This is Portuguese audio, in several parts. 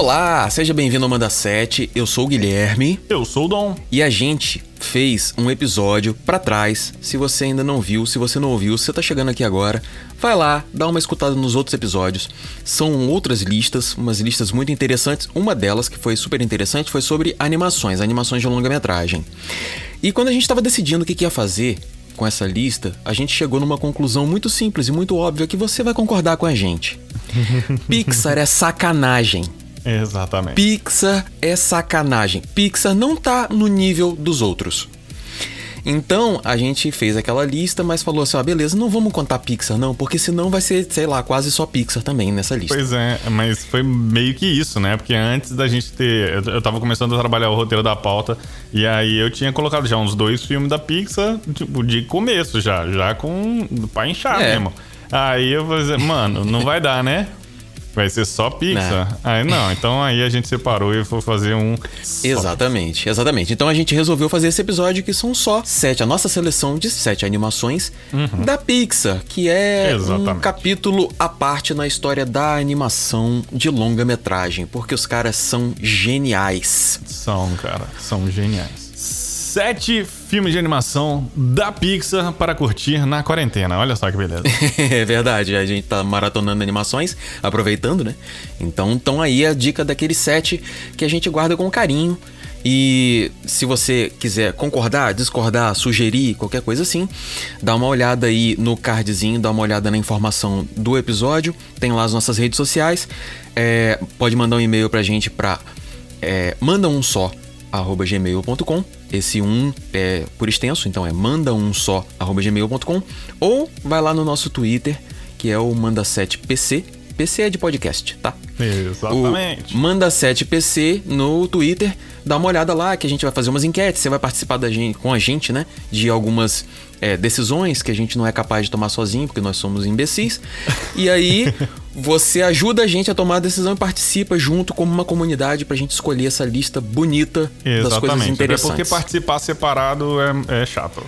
Olá, seja bem-vindo ao Manda 7. Eu sou o Guilherme Eu sou o Dom. e a gente fez um episódio pra trás. Se você ainda não viu, se você não ouviu, se você tá chegando aqui agora, vai lá, dá uma escutada nos outros episódios. São outras listas, umas listas muito interessantes. Uma delas, que foi super interessante, foi sobre animações, animações de longa-metragem. E quando a gente tava decidindo o que, que ia fazer com essa lista, a gente chegou numa conclusão muito simples e muito óbvia que você vai concordar com a gente. Pixar é sacanagem. Exatamente. Pixar é sacanagem. Pixar não tá no nível dos outros. Então a gente fez aquela lista, mas falou assim: ah, beleza, não vamos contar Pixar não, porque senão vai ser, sei lá, quase só Pixar também nessa lista. Pois é, mas foi meio que isso, né? Porque antes da gente ter. Eu, tava começando a trabalhar o roteiro da pauta, e aí eu tinha colocado já uns dois filmes da Pixar, tipo, de começo já, já com. pra inchar É. mesmo. Aí eu falei, assim, mano, não vai dar, né? Vai ser só Pixar. Aí não, então aí a gente separou e foi fazer um. Exatamente, exatamente. Então a gente resolveu fazer esse episódio que são só sete, a nossa seleção de sete animações da Pixar, que é um Exatamente. capítulo à parte na história da animação de longa-metragem, porque os caras são geniais. São, cara, são geniais. Sete filmes de animação da Pixar para curtir na quarentena. Olha só que beleza. é verdade, a gente tá maratonando animações, aproveitando, né? Então, então aí a dica daquele set que a gente guarda com carinho. E se você quiser concordar, discordar, sugerir, qualquer coisa assim, dá uma olhada aí no cardzinho, dá uma olhada na informação do episódio, tem lá as nossas redes sociais. É, pode mandar um e-mail pra gente pra é, manda um só arroba gmail.com. Esse um é por extenso, então é manda um só gmail.com. Ou vai lá no nosso Twitter, que é o manda7pc. PC é de podcast, tá? Exatamente. O Manda7PC no Twitter. Dá uma olhada lá que a gente vai fazer umas enquetes. Você vai participar da gente, com a gente, né? De algumas é, decisões que a gente não é capaz de tomar sozinho, porque nós somos imbecis. E aí você ajuda a gente a tomar a decisão e participa junto como uma comunidade pra gente escolher essa lista bonita das coisas Exatamente. Até interessantes. porque participar separado é, é chato.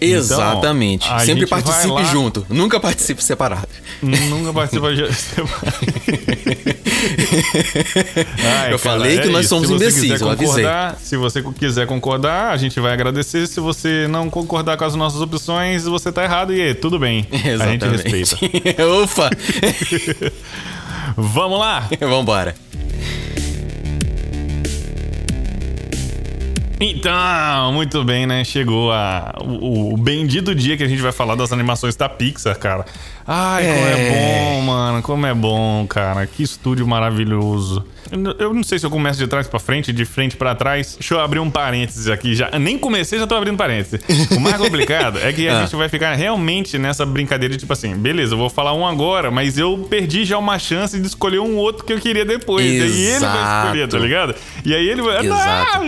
Exatamente. Então, Sempre participe lá- junto. Nunca participe separado. Nunca participa de. Ai, Eu cara, falei que é nós isso. somos imbecis, eu avisei. Se você quiser concordar, a gente vai agradecer. Se você não concordar com as nossas opções, você tá errado e tudo bem. A gente Exatamente. respeita. Ufa! Vamos lá? Vambora. Então, muito bem, né? Chegou a, o, o bendito dia que a gente vai falar das animações da Pixar, cara. Ai, como é É. bom, mano. Como é bom, cara. Que estúdio maravilhoso. Eu, não sei se eu começo de trás pra frente, de frente pra trás. Deixa eu abrir um parênteses aqui. Já, nem comecei, já tô abrindo parênteses. O mais complicado é que a Ah. gente vai ficar realmente nessa brincadeira de tipo assim, beleza, eu vou falar um agora, mas eu perdi já uma chance de escolher um outro que eu queria depois. E ele vai Exato. escolher, tá ligado? E aí ele vai. Exato.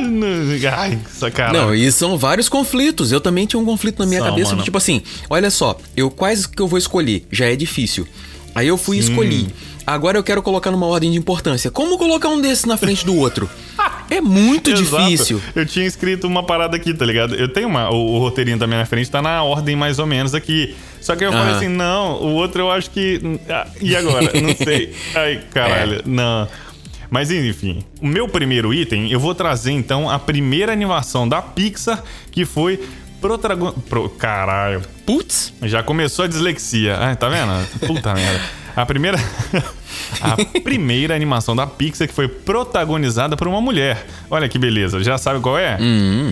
Ah, Ai, sacanagem. Não, e são vários conflitos. Eu também tinha um conflito na minha São, cabeça mano. de tipo assim, olha só, eu quais que eu vou escolher? Já é difícil. Aí eu fui e escolhi. Agora eu quero colocar numa ordem de importância. Como colocar um desses na frente do outro? É muito Exato. difícil. Eu tinha escrito uma parada aqui, tá ligado? Eu tenho uma. O, o roteirinho da minha frente tá na ordem mais ou menos aqui. Só que eu falei assim, não, o outro eu acho que. ah, e agora? Não sei. Ai, caralho. É. Não. Mas enfim, o meu primeiro item, eu vou trazer então a primeira animação da Pixar que foi protagon... Pro... Caralho. Putz, Já começou a dislexia. Ah, tá vendo? Puta merda. A primeira. A primeira animação da Pixar que foi protagonizada por uma mulher. Olha que beleza. Já sabe qual é?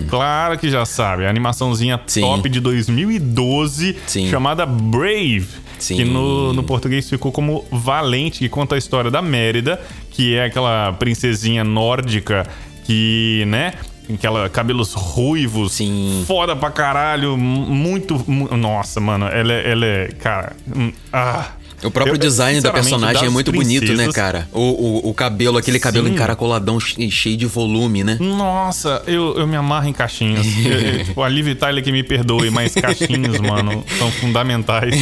Claro que já sabe. A animaçãozinha Hum. Sim. top de 2012 Sim. chamada Brave. Sim. Que no, no português ficou como Valente, que conta a história da Mérida, que é aquela princesinha nórdica que, né? Aquela cabelos ruivos, Sim. foda pra caralho, mu- muito. mu- Nossa, mano, ela é. Ela é cara. hum, ah. O próprio Eu- design da personagem é muito bonito, né, princesas- cara? O, o, o cabelo, aquele cabelo Sim. encaracoladão che- cheio de volume, né? Nossa, eu, eu me amarro em caixinhas. Eu- eu- tipo, a Liv Tyler que me perdoe, mas caixinhos, mano, são fundamentais.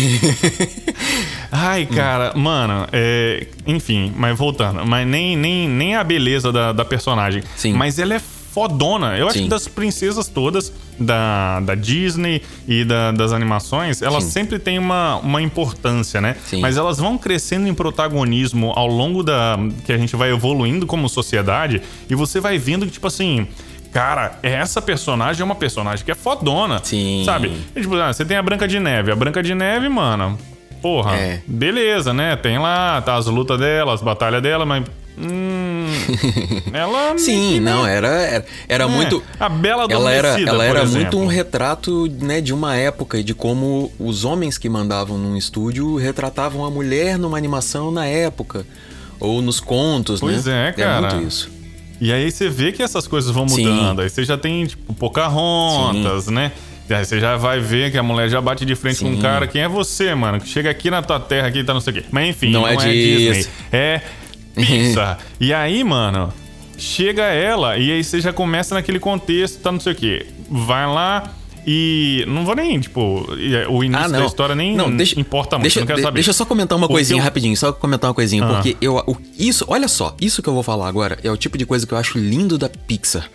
Ai, cara, mano, é, enfim, mas voltando, mas nem, nem, nem a beleza da, da personagem. Sim. Mas ela é fodona. Eu acho Sim. que das princesas todas da, da Disney e da- das animações, elas Sim. sempre têm uma, uma importância, né? Sim. Mas elas vão crescendo em protagonismo ao longo da. que a gente vai evoluindo como sociedade e você vai vendo que, tipo assim. Cara, essa personagem é uma personagem que é fodona. Sim. Sabe? Tipo, ah, você tem a Branca de Neve. A Branca de Neve, mano. Porra. É. Beleza, né? Tem lá, tá as lutas dela, as batalhas dela, mas. Hum, ela. Sim, não, era, era, era É, muito. a Bela Ela era, ela era exemplo. muito um retrato né, de uma época e de como os homens que mandavam num estúdio retratavam a mulher numa animação na época. Ou nos contos, Pois né? é, cara. É muito isso. E aí você vê que essas coisas vão Sim. mudando. Aí você já tem, tipo, Pocahontas, né? E aí você já vai ver que a mulher já bate de frente com um Sim. cara. Quem é você, mano? Que chega aqui na tua terra aqui e tá não sei o quê. Mas enfim, não, Não é é. Disney. É Pixar. e aí, mano, chega ela e aí você já começa naquele contexto, tá não sei o quê. Vai lá e. Não vou nem, tipo, e- o início da história nem Ah, Não, deixa, importa muito, deixa, não quero saber. Deixa eu só comentar uma Porque coisinha eu- rapidinho, só comentar uma coisinha, Ah. porque eu o- isso, olha só, isso que eu vou falar agora é o tipo de coisa que eu acho lindo da Pixar.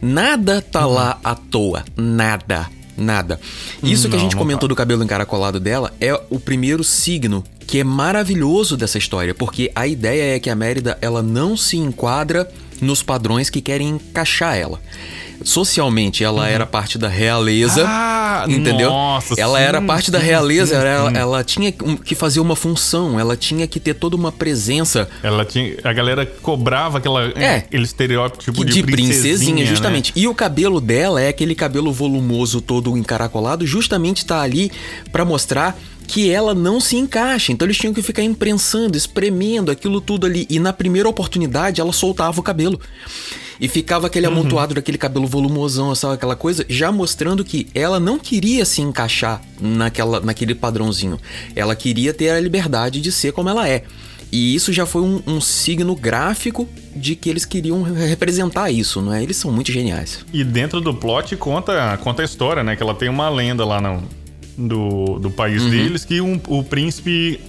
Nada tá Uhum. lá à toa, nada, nada. Isso que a Não, gente não comentou tá. do cabelo encaracolado dela é o primeiro signo que é maravilhoso dessa história, porque a ideia é que a Mérida ela não se enquadra nos padrões que querem encaixar ela. Socialmente, ela era parte da realeza. Uhum. Ah, entendeu? nossa, ela era sim, parte da sim, realeza, sim, ela, sim. ela tinha que fazer uma função, ela tinha que ter toda uma presença Ela tinha, a galera cobrava aquela, É. aquele estereótipo tipo de, de, princesinha, né? justamente. E o cabelo dela é aquele cabelo volumoso todo encaracolado, justamente tá ali pra mostrar que ela não se encaixa. Então eles tinham que ficar imprensando, espremendo aquilo tudo ali. E na primeira oportunidade ela soltava o cabelo. E ficava aquele Uhum. amontoado daquele cabelo volumosão, sabe aquela coisa, já mostrando que ela não queria se encaixar naquela, naquele padrãozinho. Ela queria ter a liberdade de ser como ela é. E isso já foi um, um signo gráfico de que eles queriam representar isso, não é? Eles são muito geniais. E dentro do plot conta, conta a história, né? Que ela tem uma lenda lá no, do, do país Uhum. deles que um- o príncipe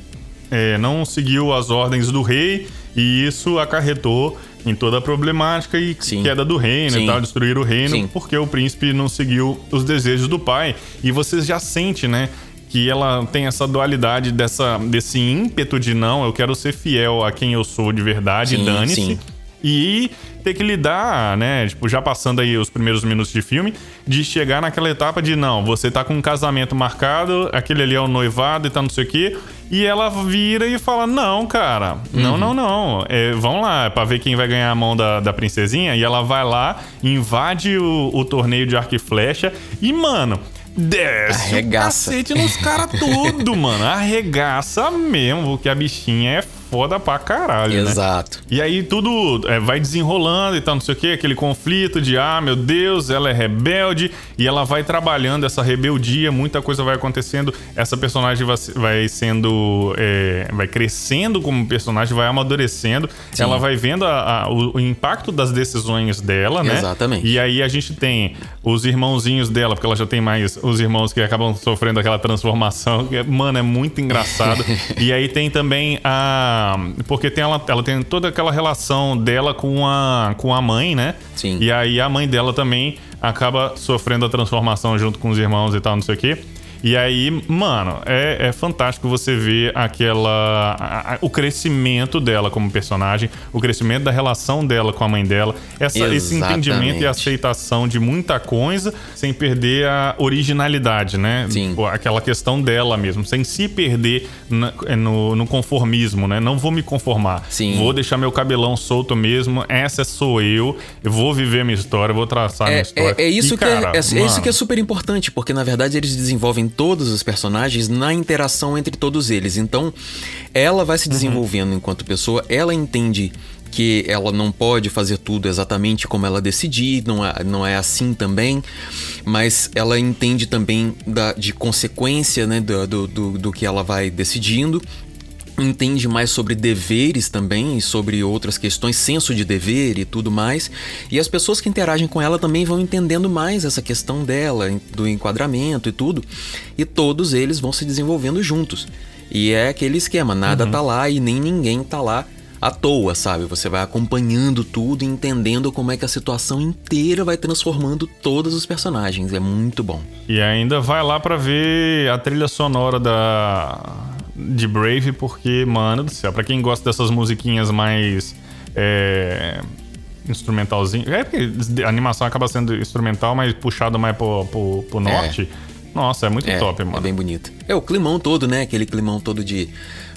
é, não seguiu as ordens do rei e isso acarretou em toda a problemática e Sim. queda do reino Sim. e tal, destruir o reino, Sim. porque o príncipe não seguiu os desejos do pai. E você já sente, né? Que ela tem essa dualidade dessa, desse ímpeto de não, eu quero ser fiel a quem eu sou de verdade, dane-se. E ter que lidar, né? Tipo, já passando aí os primeiros minutos de filme, de chegar naquela etapa de não, você tá com um casamento marcado, aquele ali é o noivado e tá não sei o quê. E ela vira e fala: Não, cara, não, Uhum. não, não. É, vão lá, é pra ver quem vai ganhar a mão da, da princesinha. E ela vai lá, invade o, o torneio de arco e flecha. E, mano. Desce Arregaça. o cacete nos caras tudo, mano. Arregaça mesmo, porque a bichinha é foda pra caralho, né? Exato. E aí tudo é, vai desenrolando e tal, não sei o que, aquele conflito de, ah, meu Deus, ela é rebelde e ela vai trabalhando essa rebeldia, muita coisa vai acontecendo, essa personagem vai, vai sendo, é, vai crescendo como personagem, vai amadurecendo, Sim. ela vai vendo a- a- o, o impacto das decisões dela, né? Exatamente. E aí a gente tem os irmãozinhos dela, porque ela já tem mais os irmãos que acabam sofrendo aquela transformação, que, mano, é muito engraçado. e aí tem também a. Porque tem ela, ela tem toda aquela relação dela com a, com a mãe, né? Sim. E aí a mãe dela também acaba sofrendo a transformação junto com os irmãos e tal, não sei o quê. E aí, mano, é, é fantástico você ver aquela. a- a- o crescimento dela como personagem, o crescimento da relação dela com a mãe dela, essa, esse entendimento e aceitação de muita coisa sem perder a originalidade, né? Sim. Aquela questão dela mesmo, sem se perder na- no, no conformismo, né? Não vou me conformar. Sim. Vou deixar meu cabelão solto mesmo. Essa sou eu. Eu vou viver minha história, vou traçar minha É, história. é, é isso E, que cara, é, é, é isso que é super importante, porque na verdade eles desenvolvem todos os personagens na interação entre todos eles. Então, ela vai Uhum. se desenvolvendo enquanto pessoa, ela entende que ela não pode fazer tudo exatamente como ela decidir, não é, não é assim também, mas ela entende também da, de consequência né, do, do, do que ela vai decidindo entende mais sobre deveres também e sobre outras questões, senso de dever e tudo mais. E as pessoas que interagem com ela também vão entendendo mais essa questão dela, do enquadramento e tudo. E todos eles vão se desenvolvendo juntos. E é aquele esquema, nada tá lá e nem ninguém tá lá à toa, sabe? Você vai acompanhando tudo e entendendo como é que a situação inteira vai transformando todos os personagens. É muito bom. E ainda vai lá pra ver a trilha sonora da de Brave, porque, mano do céu, pra quem gosta dessas musiquinhas mais. É, instrumentalzinho. É porque a animação acaba sendo instrumental, mas puxada mais pro, pro, pro norte. Nossa, é muito É, top, mano. É bem bonito. É o climão todo, né? Aquele climão todo de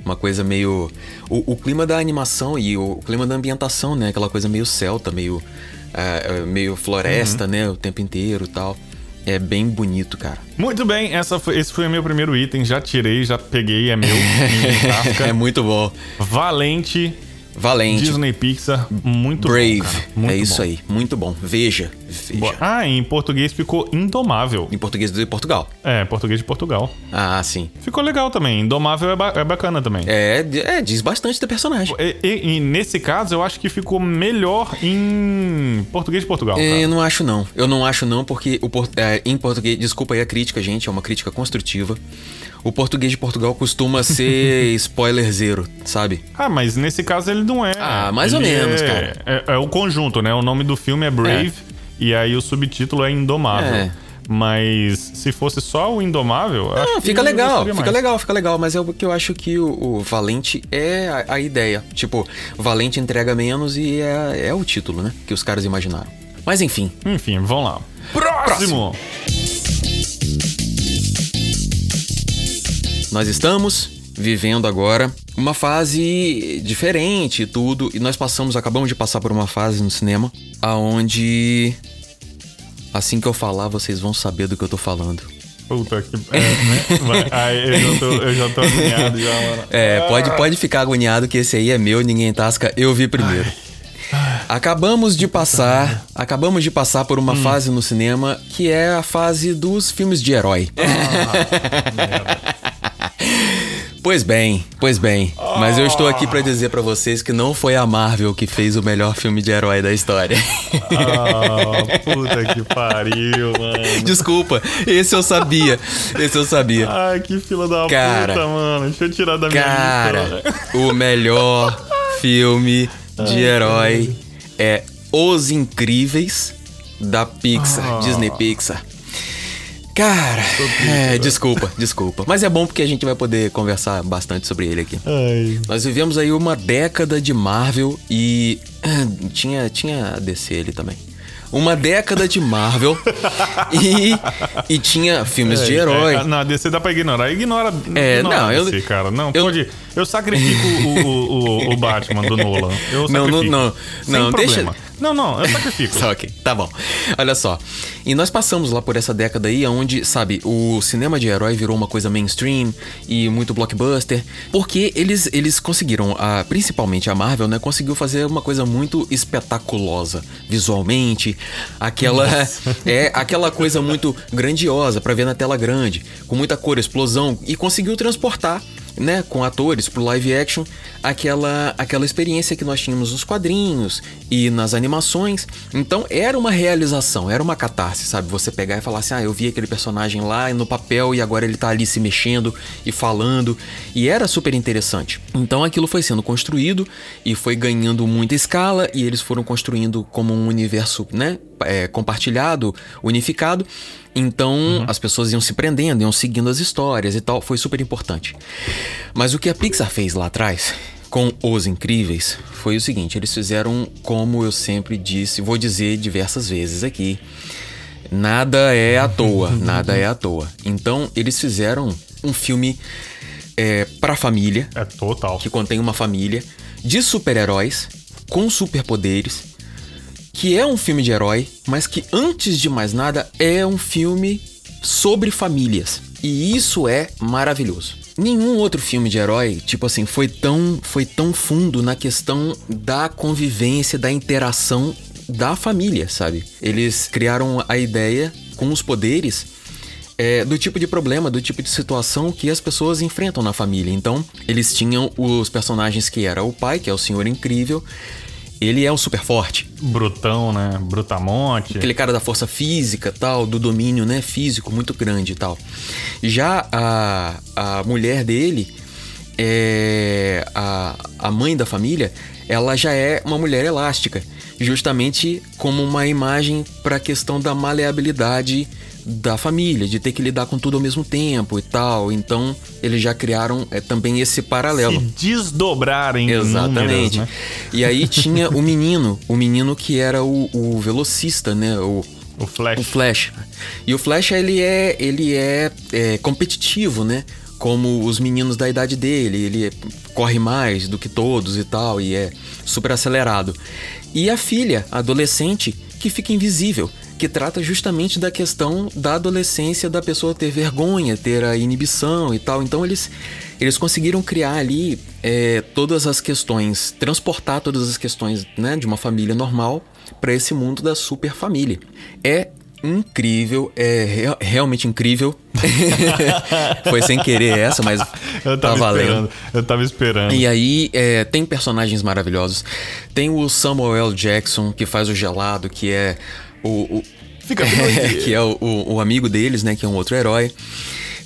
uma coisa meio. O, o clima da animação e o clima da ambientação, né? Aquela coisa meio celta, meio. é, é, meio floresta, né? O tempo inteiro e tal. É bem bonito, cara. Muito bem, essa foi- esse foi o meu primeiro item. Já tirei, já peguei, é meu. é muito bom. Valente, Valente. Disney Pixar, muito Brave. bom. Muito é isso bom. aí. Muito bom. Veja. Veja. Boa. Ah, em português ficou Indomável. Em português de Portugal. É, português de Portugal. Ah, sim. Ficou legal também. Indomável é, ba- é bacana também. É, é, diz bastante do personagem. E, e- e nesse caso, eu acho que ficou melhor em português de Portugal. É, cara. Eu não acho não. Eu não acho não, porque o por- é, em português, desculpa aí a crítica, gente, é uma crítica construtiva. O português de Portugal costuma ser spoiler zero, sabe? Ah, mas nesse caso ele não é. Ah, mais ou Ele menos, é- cara. É, é o conjunto, né? O nome do filme é Brave e aí o subtítulo é Indomável. É. Mas se fosse só o Indomável, Não, fica legal, fica legal, fica legal, mas é o que eu acho que o, o Valente é a, a ideia. Tipo, Valente entrega menos e é, é o título, né? Que os caras imaginaram. Mas enfim, Enfim, vamos lá. Próximo! nós estamos vivendo agora uma fase diferente e tudo, e nós passamos, acabamos de passar por uma fase no cinema aonde assim que eu falar vocês vão saber do que eu tô falando. Puta que. É, né? Ai, eu já tô, eu já tô agoniado já, mano. É, pode, pode ficar agoniado que esse aí é meu, ninguém tasca, eu vi primeiro. Acabamos de passar, acabamos de passar por uma fase no cinema que é a fase dos filmes de herói. Pois bem, pois bem. Mas eu estou aqui pra dizer pra vocês que não foi a Marvel que fez o melhor filme de herói da história. Ah, puta que pariu, mano. Desculpa, esse eu sabia. Esse eu sabia. Ai, que fila da Cara. puta, mano. Deixa eu tirar da minha Cara, o melhor filme de herói é Os Incríveis da Pixar, Ah. Disney Pixar. Cara, é, desculpa, desculpa. Mas é bom porque a gente vai poder conversar bastante sobre ele aqui. Ai. Nós vivemos aí uma década de Marvel e tinha tinha a DC ali também. Uma década de Marvel e, e tinha filmes de herói. É, não, DC dá pra ignorar. Ignora. É, ignora não, eu- DC, cara. Não, eu- pode. Eu sacrifico o, o, o, Batman do Nolan. Eu Não, sacrifico. não, não. Sem Não, deixa-. Não, não, eu sacrifico. Tá, ok, tá bom. Olha só. E nós passamos lá por essa década aí, onde, sabe, o cinema de herói virou uma coisa mainstream e muito blockbuster. Porque eles, eles conseguiram, a, principalmente a Marvel, né? Conseguiu fazer uma coisa muito espetaculosa visualmente. Aquela. é aquela coisa muito grandiosa pra ver na tela grande, com muita cor, explosão. E conseguiu transportar né, com atores pro live action, aquela aquela experiência que nós tínhamos nos quadrinhos e nas animações. Então era uma realização, era uma catarse, sabe? Você pegar e falar assim: "Ah, eu vi aquele personagem lá no papel e agora ele tá ali se mexendo e falando", e era super interessante. Então aquilo foi sendo construído e foi ganhando muita escala e eles foram construindo como um universo, né, é, compartilhado, unificado. Então as pessoas iam se prendendo, iam seguindo as histórias e tal. Foi super importante. Mas o que a Pixar fez lá atrás com Os Incríveis foi o seguinte: eles fizeram, como eu sempre disse, vou dizer diversas vezes aqui. Nada é à toa, nada é à toa. Então eles fizeram um filme é, para família, É total. que contém uma família de super-heróis com superpoderes, que é um filme de herói, mas que antes de mais nada é um filme sobre famílias. E isso é maravilhoso. Nenhum outro filme de herói, tipo assim, foi tão, foi tão fundo na questão da convivência, da interação da família, sabe? Eles criaram a ideia com os poderes é, do tipo de problema, do tipo de situação que as pessoas enfrentam na família. Então, eles tinham os personagens que era o pai, que é o Senhor Incrível. Ele é o super forte, Brutão, né? Brutamonte. aquele cara da força física, tal, do domínio, né, físico muito grande e tal. Já a, a mulher dele é, a, a mãe da família, ela já é uma mulher elástica, justamente como uma imagem para a questão da maleabilidade da família, de ter que lidar com tudo ao mesmo tempo e tal. Então, eles já criaram é, também esse paralelo. Se desdobrarem Exatamente. Números, né? E aí tinha o menino, o menino que era o, o velocista, né? O, o Flash. O Flash. E o Flash, ele é, ele é, é competitivo, né? Como os meninos da idade dele. Ele corre mais do que todos e tal, e é super acelerado. E a filha, a adolescente, que fica invisível que trata justamente da questão da adolescência da pessoa ter vergonha, ter a inibição e tal. Então eles, eles conseguiram criar ali é, todas as questões, transportar todas as questões né, de uma família normal para esse mundo da super família. É incrível, é re realmente incrível. Foi sem querer essa, mas eu tava tá valendo. Esperando, eu tava esperando. E aí é, tem personagens maravilhosos. Tem o Samuel. Jackson que faz o gelado, que é o, o Fica é, que é o, o, o, amigo deles, né? Que é um outro herói.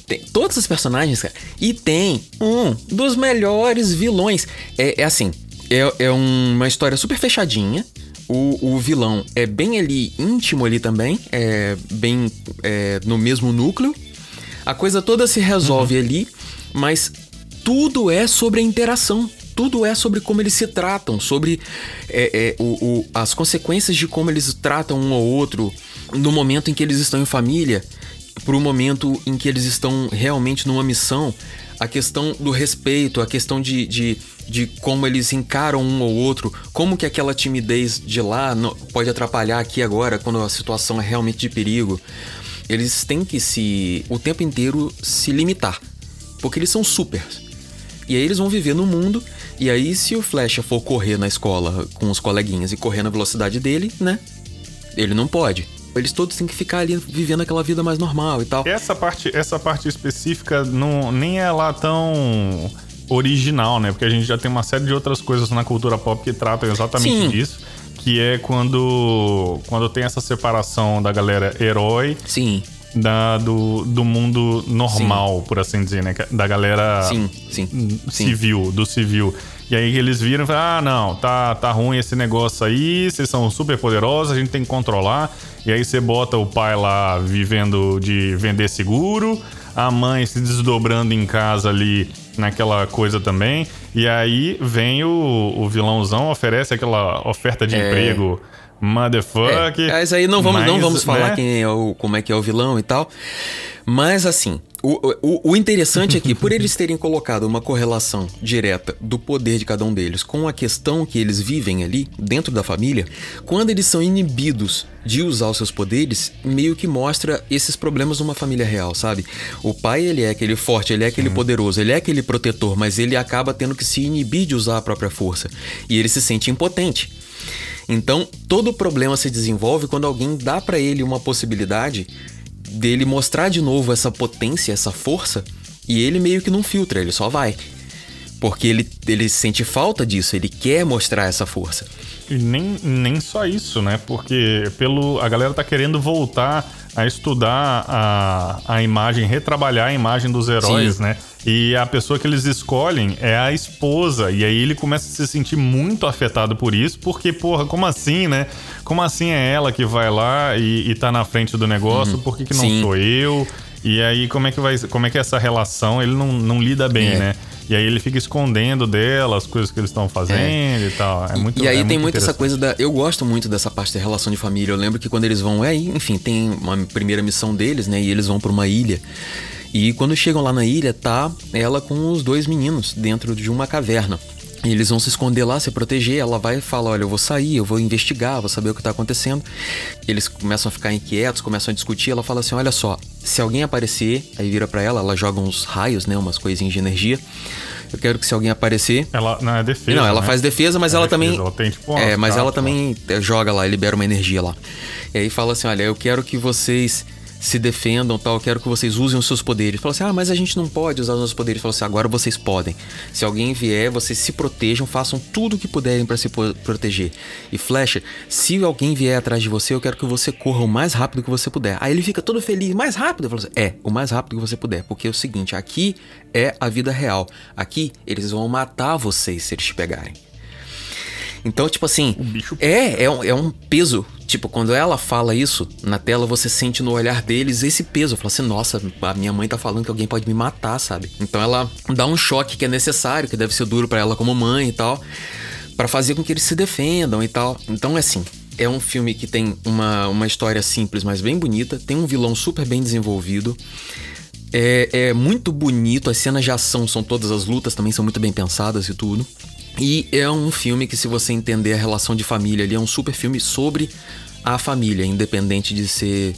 Tem todos os personagens, cara. E tem um dos melhores vilões. É, é assim, é, é uma história super fechadinha. O, o, vilão é bem ali íntimo ali também, é bem é, no mesmo núcleo. A coisa toda se resolve uhum. ali, mas tudo é sobre a interação tudo é sobre como eles se tratam, sobre é, é, o, o, as consequências de como eles tratam um ao outro no momento em que eles estão em família, para o momento em que eles estão realmente numa missão. A questão do respeito, a questão de, de, de como eles encaram um ou outro, como que aquela timidez de lá pode atrapalhar aqui agora, quando a situação é realmente de perigo. Eles têm que se, o tempo inteiro, se limitar, porque eles são super. E aí eles vão viver no mundo e aí, se o Flecha for correr na escola com os coleguinhas e correr na velocidade dele, né? Ele não pode. Eles todos têm que ficar ali vivendo aquela vida mais normal e tal. Essa parte, essa parte específica não, nem é lá tão original, né? Porque a gente já tem uma série de outras coisas na cultura pop que tratam exatamente Sim. disso. Que é quando, quando tem essa separação da galera herói Sim da, do, do mundo normal, sim. por assim dizer, né? Da galera sim, sim, civil, do civil. E aí eles viram e falaram: ah, não, tá, tá ruim esse negócio aí, vocês são super poderosos, a gente tem que controlar. E aí você bota o pai lá vivendo de vender seguro, a mãe se desdobrando em casa ali naquela coisa também. E aí vem o, o vilãozão, oferece aquela oferta de é... emprego Motherfucker. É, mas aí não vamos, mas, não vamos falar né? quem é o, como é que é o vilão e tal. Mas assim, o, o, o interessante é que, por eles terem colocado uma correlação direta do poder de cada um deles com a questão que eles vivem ali, dentro da família, quando eles são inibidos de usar os seus poderes, meio que mostra esses problemas numa família real, sabe? O pai, ele é aquele forte, ele é aquele Sim. poderoso, ele é aquele protetor, mas ele acaba tendo que se inibir de usar a própria força. E ele se sente impotente. Então, todo problema se desenvolve quando alguém dá para ele uma possibilidade dele mostrar de novo essa potência, essa força, e ele meio que não filtra, ele só vai. Porque ele, ele sente falta disso, ele quer mostrar essa força. E nem, nem só isso, né? Porque pelo a galera tá querendo voltar a estudar a, a imagem, retrabalhar a imagem dos heróis, Sim. né? E a pessoa que eles escolhem é a esposa. E aí ele começa a se sentir muito afetado por isso, porque, porra, como assim, né? Como assim é ela que vai lá e, e tá na frente do negócio? Uhum. Por que, que não Sim. sou eu? E aí, como é que vai. Como é que é essa relação ele não, não lida bem, é. né? E aí ele fica escondendo dela as coisas que eles estão fazendo é. e tal. É muito E aí é tem muito essa coisa da. Eu gosto muito dessa parte da relação de família. Eu lembro que quando eles vão. É, enfim, tem uma primeira missão deles, né? E eles vão para uma ilha. E quando chegam lá na ilha, tá ela com os dois meninos dentro de uma caverna. E eles vão se esconder lá, se proteger. Ela vai e fala: Olha, eu vou sair, eu vou investigar, vou saber o que está acontecendo. Eles começam a ficar inquietos, começam a discutir. Ela fala assim: Olha só, se alguém aparecer, aí vira para ela, ela joga uns raios, né, umas coisinhas de energia. Eu quero que se alguém aparecer. Ela não é defesa. Não, ela né? faz defesa, mas é ela defesa, também. Ela tem, tipo, é, mas ela também joga lá, libera uma energia lá. E aí fala assim: olha, eu quero que vocês se defendam, tal, eu quero que vocês usem os seus poderes. Fala assim: "Ah, mas a gente não pode usar os nossos poderes". Fala assim: "Agora vocês podem. Se alguém vier, vocês se protejam, façam tudo o que puderem para se proteger". E Flecha, se alguém vier atrás de você, eu quero que você corra o mais rápido que você puder. Aí ele fica todo feliz, mais rápido. Eu falo assim, é, o mais rápido que você puder, porque é o seguinte, aqui é a vida real. Aqui eles vão matar vocês se eles te pegarem. Então, tipo assim, bicho- é, é um, é um peso. Tipo, quando ela fala isso na tela, você sente no olhar deles esse peso. Fala assim, nossa, a minha mãe tá falando que alguém pode me matar, sabe? Então ela dá um choque que é necessário, que deve ser duro pra ela como mãe e tal, Pra fazer com que eles se defendam e tal. Então, é assim, é um filme que tem uma, uma história simples, mas bem bonita. Tem um vilão super bem desenvolvido. É, é muito bonito, as cenas de ação são todas, as lutas também são muito bem pensadas e tudo. E é um filme que, se você entender a relação de família ali, é um super filme sobre a família, independente de ser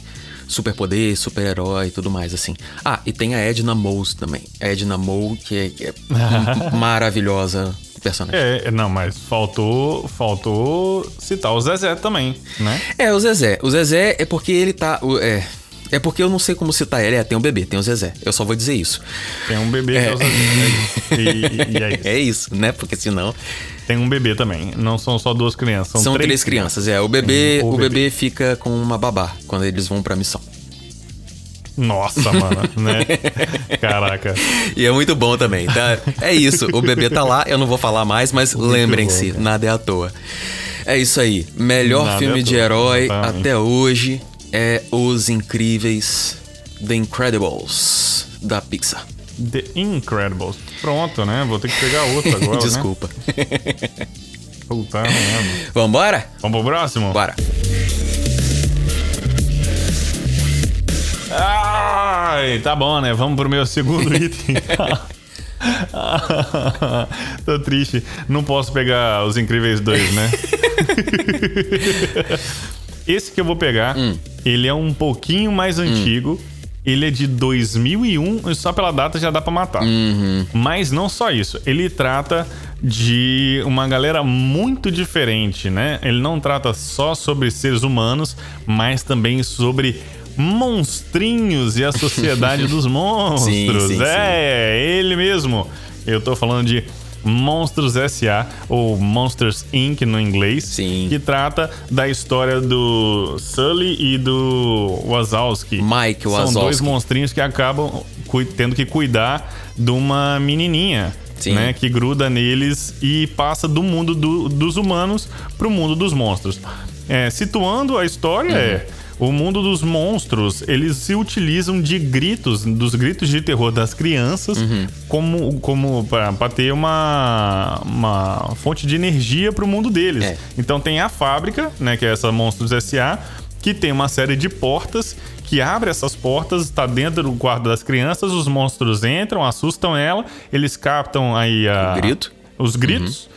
superpoder, super-herói e tudo mais, assim. Ah, e tem a Edna Mose também. A Edna Mole, que é, é maravilhosa personagem. É, não, mas faltou, faltou citar o Zezé também, né? É, o Zezé. O Zezé é porque ele tá. É. É porque eu não sei como citar ele. É, tem um bebê, tem o Zezé. Eu só vou dizer isso. Tem um bebê é o Zezé. E, e- é isso. É isso, né? Porque senão. Tem um bebê também. Não são só duas crianças, são, São, três, crianças, é. O bebê, Hum, o o bebê. bebê. fica com uma babá quando eles vão pra missão. Nossa, mano, né? Caraca. E é muito bom também, tá? É isso, o bebê tá lá, eu não vou falar mais, mas lembrem-se, nada é à toa. É isso aí. Melhor Nada é filme à de herói exatamente. até hoje é Os Incríveis The Incredibles da Pixar. The Incredibles. Pronto, né? Vou ter que pegar outra agora, Desculpa. né? Puta merda. Vambora? Vamos pro próximo? Bora. Ai, tá bom, né? Vamos pro meu segundo item. Tô triste. Não posso pegar os Incríveis 2, né? Esse que eu vou pegar, ele é um pouquinho mais antigo. Ele é de 2001 e só pela data já dá pra matar. Mas não só isso. Ele trata de uma galera muito diferente, né? Ele não trata só sobre seres humanos, mas também sobre monstrinhos e a sociedade dos monstros. Sim, sim, é, ele mesmo. Eu tô falando de Monstros S.A. ou Monsters Inc. no inglês, Sim. que trata da história do Sully e do Wazowski. Mike São Wazowski. dois monstrinhos que acabam tendo que cuidar de uma menininha. Né, que gruda neles e passa do mundo do- dos humanos pro mundo dos monstros. É, situando a história, é o mundo dos monstros, eles se utilizam de gritos, dos gritos de terror das crianças, como, como para ter uma, uma fonte de energia pro mundo deles. É. Então tem a fábrica, né, que é essa Monstros S.A., que tem uma série de portas que abre essas portas, está dentro do quarto das crianças, os monstros entram, assustam ela, eles captam aí a, O grito. os gritos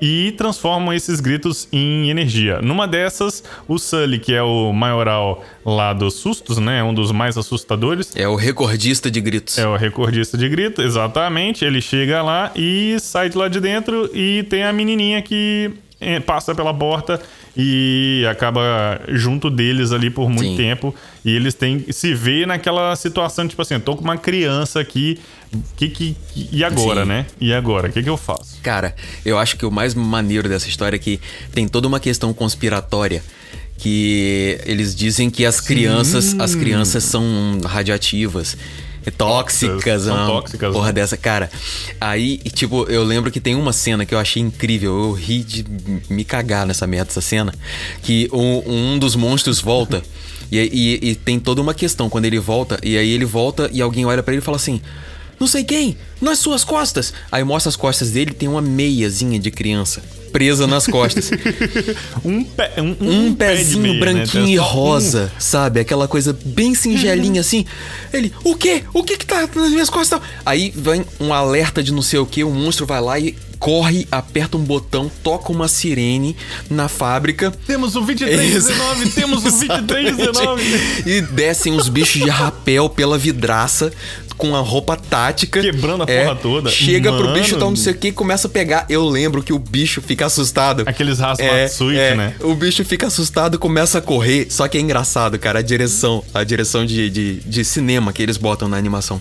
e transformam esses gritos em energia. Numa dessas, o Sully, que é o maioral lá dos sustos, né, um dos mais assustadores, É o recordista de gritos. é o recordista de grito, exatamente. Ele chega lá e sai de lá de dentro e tem a menininha que passa pela porta e acaba junto deles ali por muito Sim. tempo. E eles têm se vê naquela situação, tipo assim, tô com uma criança aqui, que, que, que- e agora, Sim. né? E agora? O que, que eu faço? Cara, eu acho que o mais maneiro dessa história é que tem toda uma questão conspiratória que eles dizem que as crianças, as crianças são radioativas. E Tóxicas, São uma tóxicas, porra né? dessa, cara. Aí, tipo, eu lembro que tem uma cena que eu achei incrível. Eu ri de me cagar nessa merda, essa cena. Que um, um dos monstros volta. e, e- e tem toda uma questão quando ele volta. E aí ele volta e alguém olha pra ele e fala assim: Não sei quem, nas suas costas. Aí mostra as costas dele tem uma meiazinha de criança presa nas costas. Um, pé, um, Um, de pezinho meia, né? branquinho Tem e só um. rosa, sabe? Aquela coisa bem singelinha assim. Ele, o quê? O que que tá nas minhas costas? Aí vem um alerta de não sei o que, o monstro vai lá e corre, aperta um botão, toca uma sirene na fábrica. Temos o 2319, temos o 2319. e descem os bichos de rapel pela vidraça com a roupa tática. Quebrando a é, porra toda. Chega Mano. pro bicho, tal, não sei o que, começa a pegar. Eu lembro que o bicho fica assustado. Aqueles rastros é, é, né? O bicho fica assustado, começa a correr. Só que é engraçado, cara, a direção, a direção de, de, de cinema que eles botam na animação.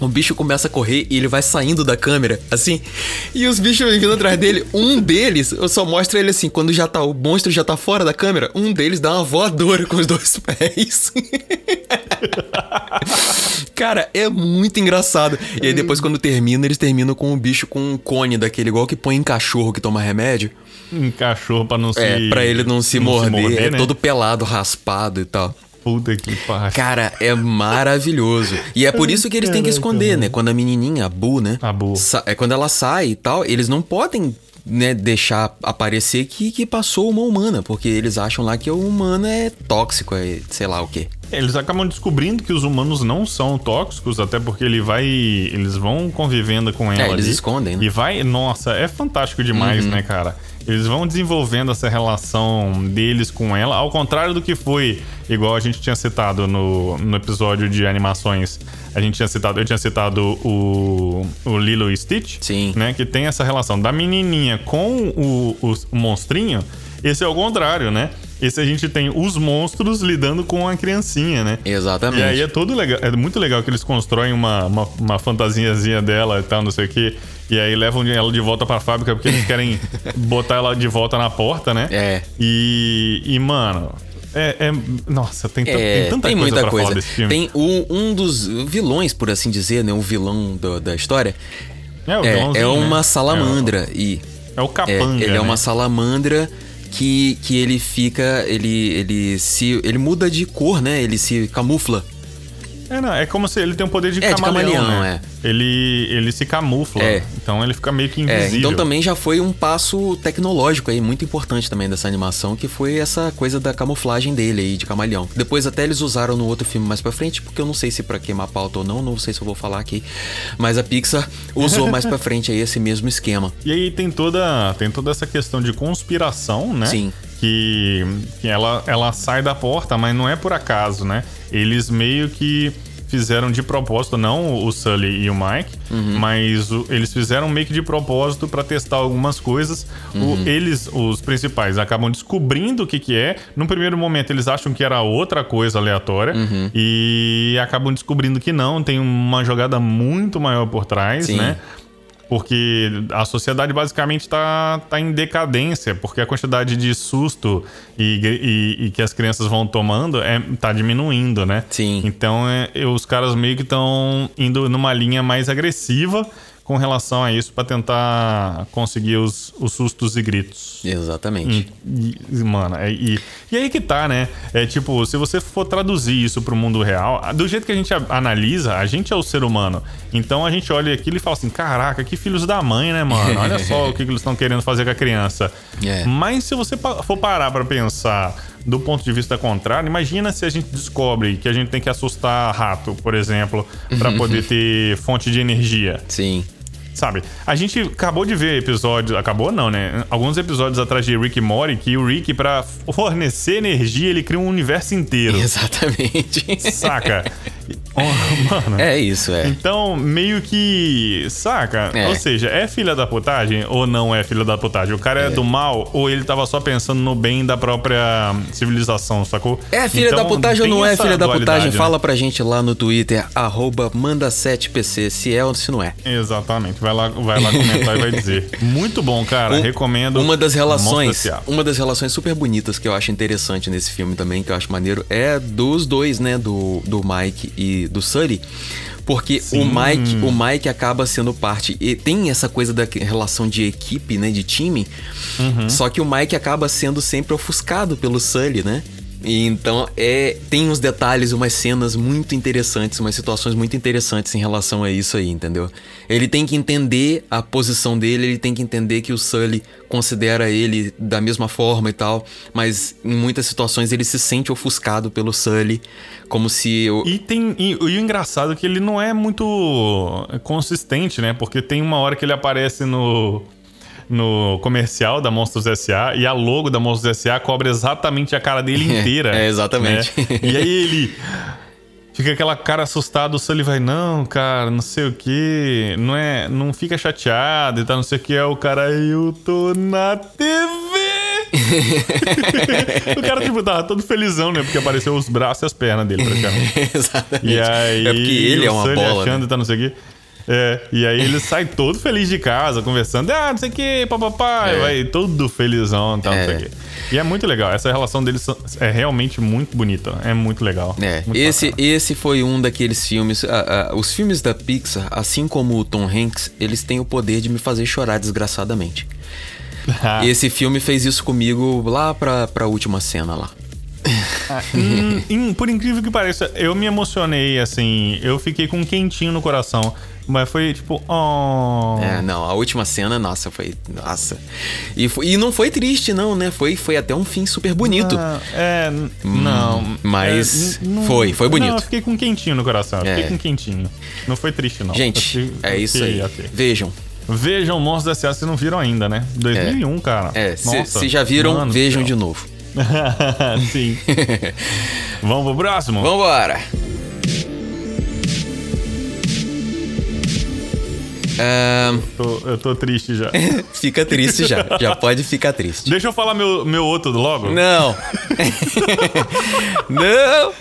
O bicho começa a correr e ele vai saindo da câmera, assim. E os bichos vindo atrás dele. Um deles, eu só mostro ele assim, quando já tá, o monstro já tá fora da câmera, um deles dá uma voadora com os dois pés. Cara, é muito engraçado. E aí depois, quando termina, eles terminam com o bicho com um cone daquele, igual que põe em cachorro que toma remédio. Em cachorro pra não se. É, pra ele não se, não morder. Se morder é né? todo pelado, raspado e tal. Puta que pariu. Cara, é maravilhoso. E é por isso que eles têm que esconder, né? Quando a menininha, a Bu, né? A Bu. É quando ela sai e tal, eles não podem né, deixar aparecer que, que passou uma humana, porque eles acham lá que o humano é tóxico, é sei lá o quê. Eles acabam descobrindo que os humanos não são tóxicos, até porque ele vai. Eles vão convivendo com ela. É, eles ali, escondem, né? E vai. Nossa, é fantástico demais, uhum. né, cara? Eles vão desenvolvendo essa relação deles com ela, ao contrário do que foi, igual a gente tinha citado no, no episódio de animações. A gente tinha citado, eu tinha citado o, o Lilo e Stitch, Sim. né? Que tem essa relação da menininha com o, o, o monstrinho. Esse é o contrário, né? Esse a gente tem os monstros lidando com a criancinha, né? Exatamente. E aí é todo legal, é muito legal que eles constroem uma, uma, uma fantasiazinha dela e tal, não sei o quê. E aí levam ela de volta pra fábrica porque eles querem botar ela de volta na porta, né? É. E, e mano, é, é, nossa, tem, é, tem tanta tem coisa muita coisa. Tem um, um dos vilões, por assim dizer, né? O vilão do, da história. É, o é, é uma né? salamandra. É, e é o capanga, é, Ele né? é uma salamandra que, que ele fica... Ele, ele se... Ele muda de cor, né? Ele se camufla. É, não, é como se ele tem um poder de é, camaleão, de camaleão né? É. Ele, ele se camufla, é. então ele fica meio que invisível. É, então também já foi um passo tecnológico aí, muito importante também dessa animação, que foi essa coisa da camuflagem dele aí, de camaleão. Depois até eles usaram no outro filme mais pra frente, porque eu não sei se pra queimar pauta ou não, não sei se eu vou falar aqui. Mas a Pixar usou mais pra frente aí esse mesmo esquema. E aí tem toda, tem toda essa questão de conspiração, né? Sim. Que, que ela, ela sai da porta, mas não é por acaso, né? Eles meio que fizeram de propósito, não o Sully e o Mike, uhum. mas o, eles fizeram meio que de propósito para testar algumas coisas. Uhum. O, eles, os principais, acabam descobrindo o que, que é. No primeiro momento, eles acham que era outra coisa aleatória uhum. e acabam descobrindo que não, tem uma jogada muito maior por trás, Sim. né? Porque a sociedade basicamente está tá em decadência, porque a quantidade de susto e, e, e que as crianças vão tomando é, tá diminuindo, né? Sim. Então é, os caras meio que estão indo numa linha mais agressiva com relação a isso para tentar conseguir os, os sustos e gritos. Exatamente. E, e, mano, é, e, e aí que tá, né? É tipo, se você for traduzir isso pro mundo real, do jeito que a gente analisa, a gente é o ser humano. Então a gente olha aquilo e fala assim: caraca, que filhos da mãe, né, mano? Olha só o que eles estão querendo fazer com a criança. É. Mas se você for parar para pensar do ponto de vista contrário, imagina se a gente descobre que a gente tem que assustar rato, por exemplo, para poder ter fonte de energia. Sim. Sabe? A gente acabou de ver episódios. Acabou não, né? Alguns episódios atrás de Rick e Morty que o Rick, pra fornecer energia, ele cria um universo inteiro. Exatamente. Saca? Mano. É isso, é. Então, meio que. Saca? É. Ou seja, é filha da putagem ou não é filha da putagem? O cara é, É. do mal ou ele tava só pensando no bem da própria civilização, sacou? É filha Então, da putagem ou não é filha da putagem? né? Fala pra gente lá no Twitter, arroba manda7pc, se é ou se não é. Exatamente. Vai lá, vai lá comentar e vai dizer. Muito bom, cara. Um- Recomendo. Uma das relações, uma das relações super bonitas que eu acho interessante nesse filme também, que eu acho maneiro, é dos dois, né, do, do Mike e do Sully. Porque Sim. o Mike, o Mike acaba sendo parte e tem essa coisa da relação de equipe, né, de time. Uhum. Só que o Mike acaba sendo sempre ofuscado pelo Sully, né? E então é tem uns detalhes, umas cenas muito interessantes, umas situações muito interessantes em relação a isso aí, entendeu? Ele tem que entender a posição dele, ele tem que entender que o Sully considera ele da mesma forma e tal, mas em muitas situações ele se sente ofuscado pelo Sully, como se eu... E tem. E, e o engraçado é que ele não é muito consistente, né? Porque tem uma hora que ele aparece no. No comercial da Monstros S.A. e a logo da Monstros S.A. cobre exatamente a cara dele inteira. É, exatamente. né? E aí ele. Fica aquela cara assustada, o Sully vai, não, cara, não sei o que, não é, não fica chateado e tal, não sei o que, é o cara, eu tô na TV! o cara, tipo, tava todo felizão, né? Porque apareceu os braços e as pernas dele, praticamente. Exatamente. E aí, é porque ele é uma Sully bola. achando né? e tal, não sei o que. É, e aí ele sai todo feliz de casa, conversando, ah, não sei o que, papapá, É. vai todo felizão e tal, não sei É. o que. E é muito legal, essa relação deles é realmente muito bonita, é muito legal. É, muito esse, bacana. esse foi um daqueles filmes. ah, ah, os filmes da Pixar, assim como o Tom Hanks, eles têm o poder de me fazer chorar desgraçadamente. Ah, Esse filme fez isso comigo lá pra, pra última cena lá. hum, hum, por incrível que pareça, eu me emocionei, assim, eu fiquei com um quentinho no coração. Mas foi tipo, oh. É, não, a última cena, nossa, foi. Nossa. E, foi- e não foi triste, não, né? Foi, foi até um fim super bonito. Ah, é, n- não. mas é, foi, foi bonito. Não, eu fiquei com um quentinho no coração. É. Fiquei com um quentinho. Não foi triste, não. Gente, Eu é isso aí. Vejam. Vejam Monstros S.A. se não viram ainda, né? 2001, cara. É, se, já viram, mano vejam de novo. Sim. Vamos pro próximo? Vambora! Ahn, Tô- eu tô triste já. fica triste já. Já pode ficar triste. Deixa eu falar meu, meu outro logo. Não! não!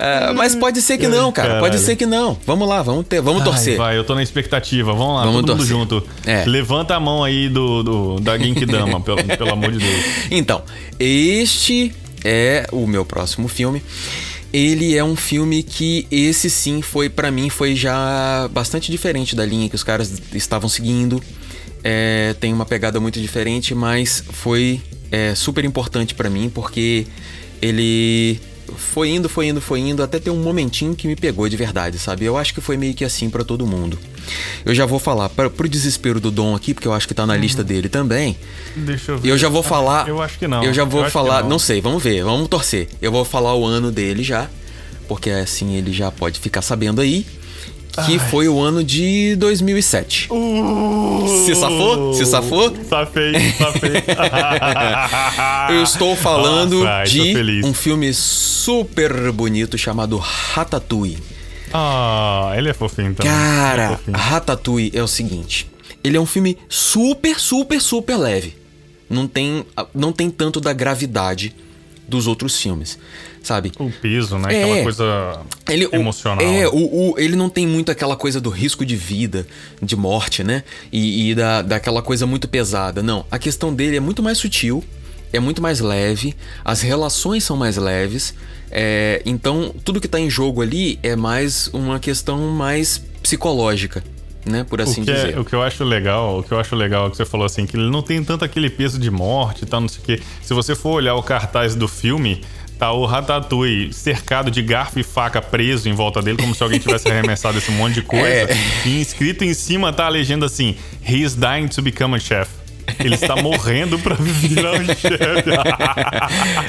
Ah, mas pode ser que não, cara. Pode Caralho. ser que não. Vamos lá, vamos ter, vamos Ai, torcer. vai, eu tô na expectativa. Vamos lá, Vamos todo torcer. mundo junto. É. Levanta a mão aí do, do da Genkidama, pelo, pelo amor de Deus. Então, este é o meu próximo filme. Ele é um filme que esse sim foi pra mim foi já bastante diferente da linha que os caras estavam seguindo. É, tem uma pegada muito diferente, mas foi é, super importante pra mim porque ele foi indo, foi indo, foi indo até ter um momentinho que me pegou de verdade, sabe? Eu acho que foi meio que assim pra todo mundo. Eu já vou falar pra, pro desespero do Dom aqui, porque eu acho que tá na lista dele também. Deixa eu ver. Eu já vou falar. Eu acho que não. Eu já vou Eu falar. não. Não. sei, vamos ver, vamos torcer. Eu vou falar o ano dele já, porque assim ele já pode ficar sabendo aí. Que foi o ano de 2007. Uh, Se safou? Se safou? Safei, safei. Eu estou falando Nossa, ai, de um filme super bonito chamado Ratatouille. Ah, ele é fofinho também. É Cara, fofinho. Ratatouille é o seguinte. Ele é um filme super, super, super leve. Não tem, não tem tanto da gravidade dos outros filmes, sabe? O peso, né? É. Aquela coisa Ele, o- emocional. é, o, o- ele não tem muito aquela coisa do risco de vida, de morte, né? E, e da, daquela coisa muito pesada. Não, a questão dele é muito mais sutil, é muito mais leve, as relações são mais leves. é, então, tudo que tá em jogo ali é mais uma questão mais psicológica, né? Por assim o, que é- dizer. o que eu acho legal, o que eu acho legal é que você falou assim, que ele não tem tanto aquele peso de morte e tal, não sei o quê. Se você for olhar o cartaz do filme, tá o Ratatouille cercado de garfo e faca preso em volta dele, como se alguém tivesse arremessado esse monte de coisa. É. E escrito em cima tá a legenda assim: He's dying to become a chef. Ele está morrendo pra virar um chefe.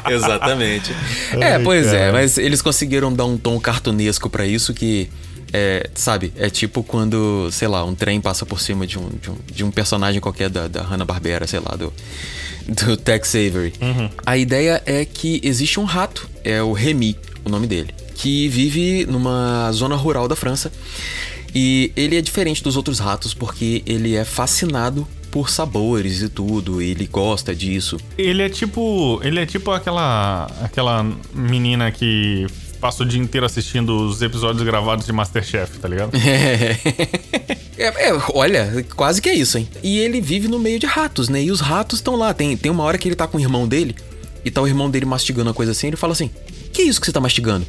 Exatamente. é, Ai, pois é, cara. mas eles conseguiram dar um tom cartunesco pra isso que. É, sabe, é tipo quando, sei lá, um trem passa por cima de um, de um, de um personagem qualquer da, da Hanna-Barbera, sei lá, do, do Tex Avery. A ideia é que existe um rato, é o Remy, o nome dele, que vive numa zona rural da França. E ele é diferente dos outros ratos porque ele é fascinado por sabores e tudo, ele gosta disso. Ele é tipo. Ele é tipo aquela. aquela menina que passa o dia inteiro assistindo os episódios gravados de Masterchef, tá ligado? É, é, olha, quase que é isso, hein? E ele vive no meio de ratos, né? E os ratos estão lá. Tem, tem uma hora que ele tá com o irmão dele, e tá o irmão dele mastigando uma coisa assim, ele fala assim: Que isso que você tá mastigando?